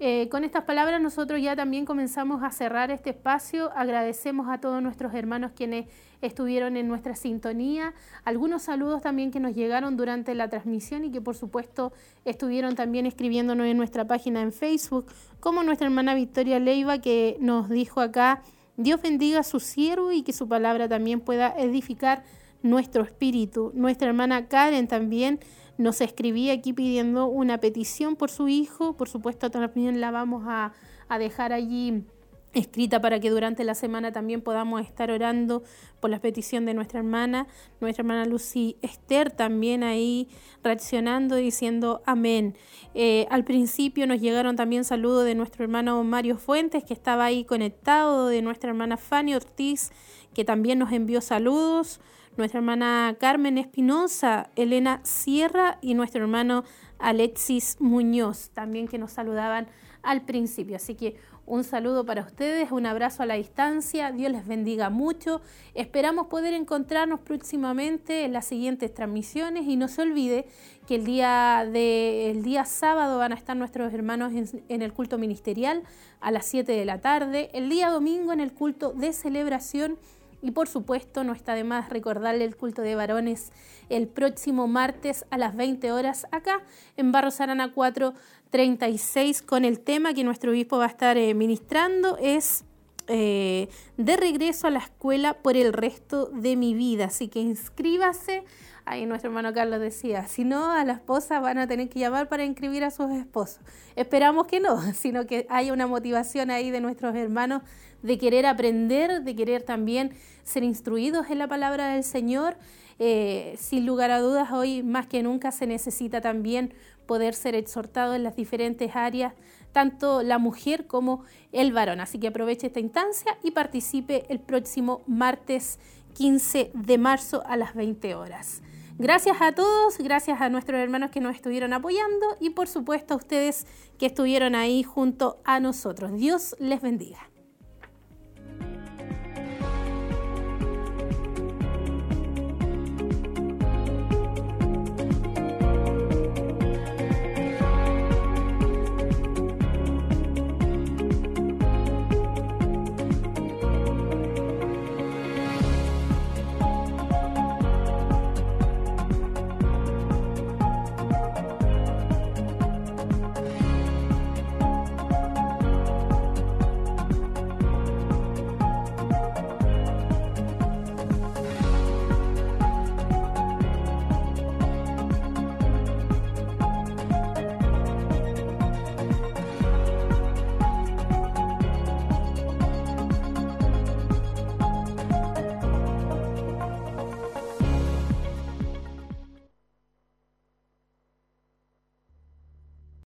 Eh, con estas palabras nosotros ya también comenzamos a cerrar este espacio. Agradecemos a todos nuestros hermanos quienes estuvieron en nuestra sintonía. Algunos saludos también que nos llegaron durante la transmisión y que por supuesto estuvieron también escribiéndonos en nuestra página en Facebook, como nuestra hermana Victoria Leiva que nos dijo acá, Dios bendiga a su siervo y que su palabra también pueda edificar nuestro espíritu. Nuestra hermana Karen también nos escribía aquí pidiendo una petición por su hijo. Por supuesto, también la vamos a, dejar allí escrita para que durante la semana también podamos estar orando por la petición de nuestra hermana, nuestra hermana Lucy Esther también ahí reaccionando diciendo amén. Eh, al principio nos llegaron también saludos de nuestro hermano Mario Fuentes que estaba ahí conectado, de nuestra hermana Fanny Ortiz que también nos envió saludos nuestra hermana Carmen Espinosa, Elena Sierra y nuestro hermano Alexis Muñoz, también que nos saludaban al principio. Así que un saludo para ustedes, un abrazo a la distancia, Dios les bendiga mucho. Esperamos poder encontrarnos próximamente en las siguientes transmisiones y no se olvide que el día, el día sábado van a estar nuestros hermanos en, en el culto ministerial a las 7 de la tarde, el día domingo en el culto de celebración y por supuesto, no está de más recordarle el culto de varones el próximo martes a las 20 horas acá en Barros Arana 436 con el tema que nuestro obispo va a estar eh, ministrando es eh, de regreso a la escuela por el resto de mi vida. Así que inscríbase. Ahí nuestro hermano Carlos decía, si no, a la esposa van a tener que llamar para inscribir a sus esposos. Esperamos que no, *laughs* sino que haya una motivación ahí de nuestros hermanos de querer aprender, de querer también ser instruidos en la palabra del Señor eh, sin lugar a dudas, hoy más que nunca se necesita también poder ser exhortado en las diferentes áreas, tanto la mujer como el varón. Así que aproveche esta instancia y participe el próximo martes 15 de marzo a las 20 horas. Gracias a todos, gracias a nuestros hermanos que nos estuvieron apoyando y por supuesto a ustedes que estuvieron ahí junto a nosotros. Dios les bendiga.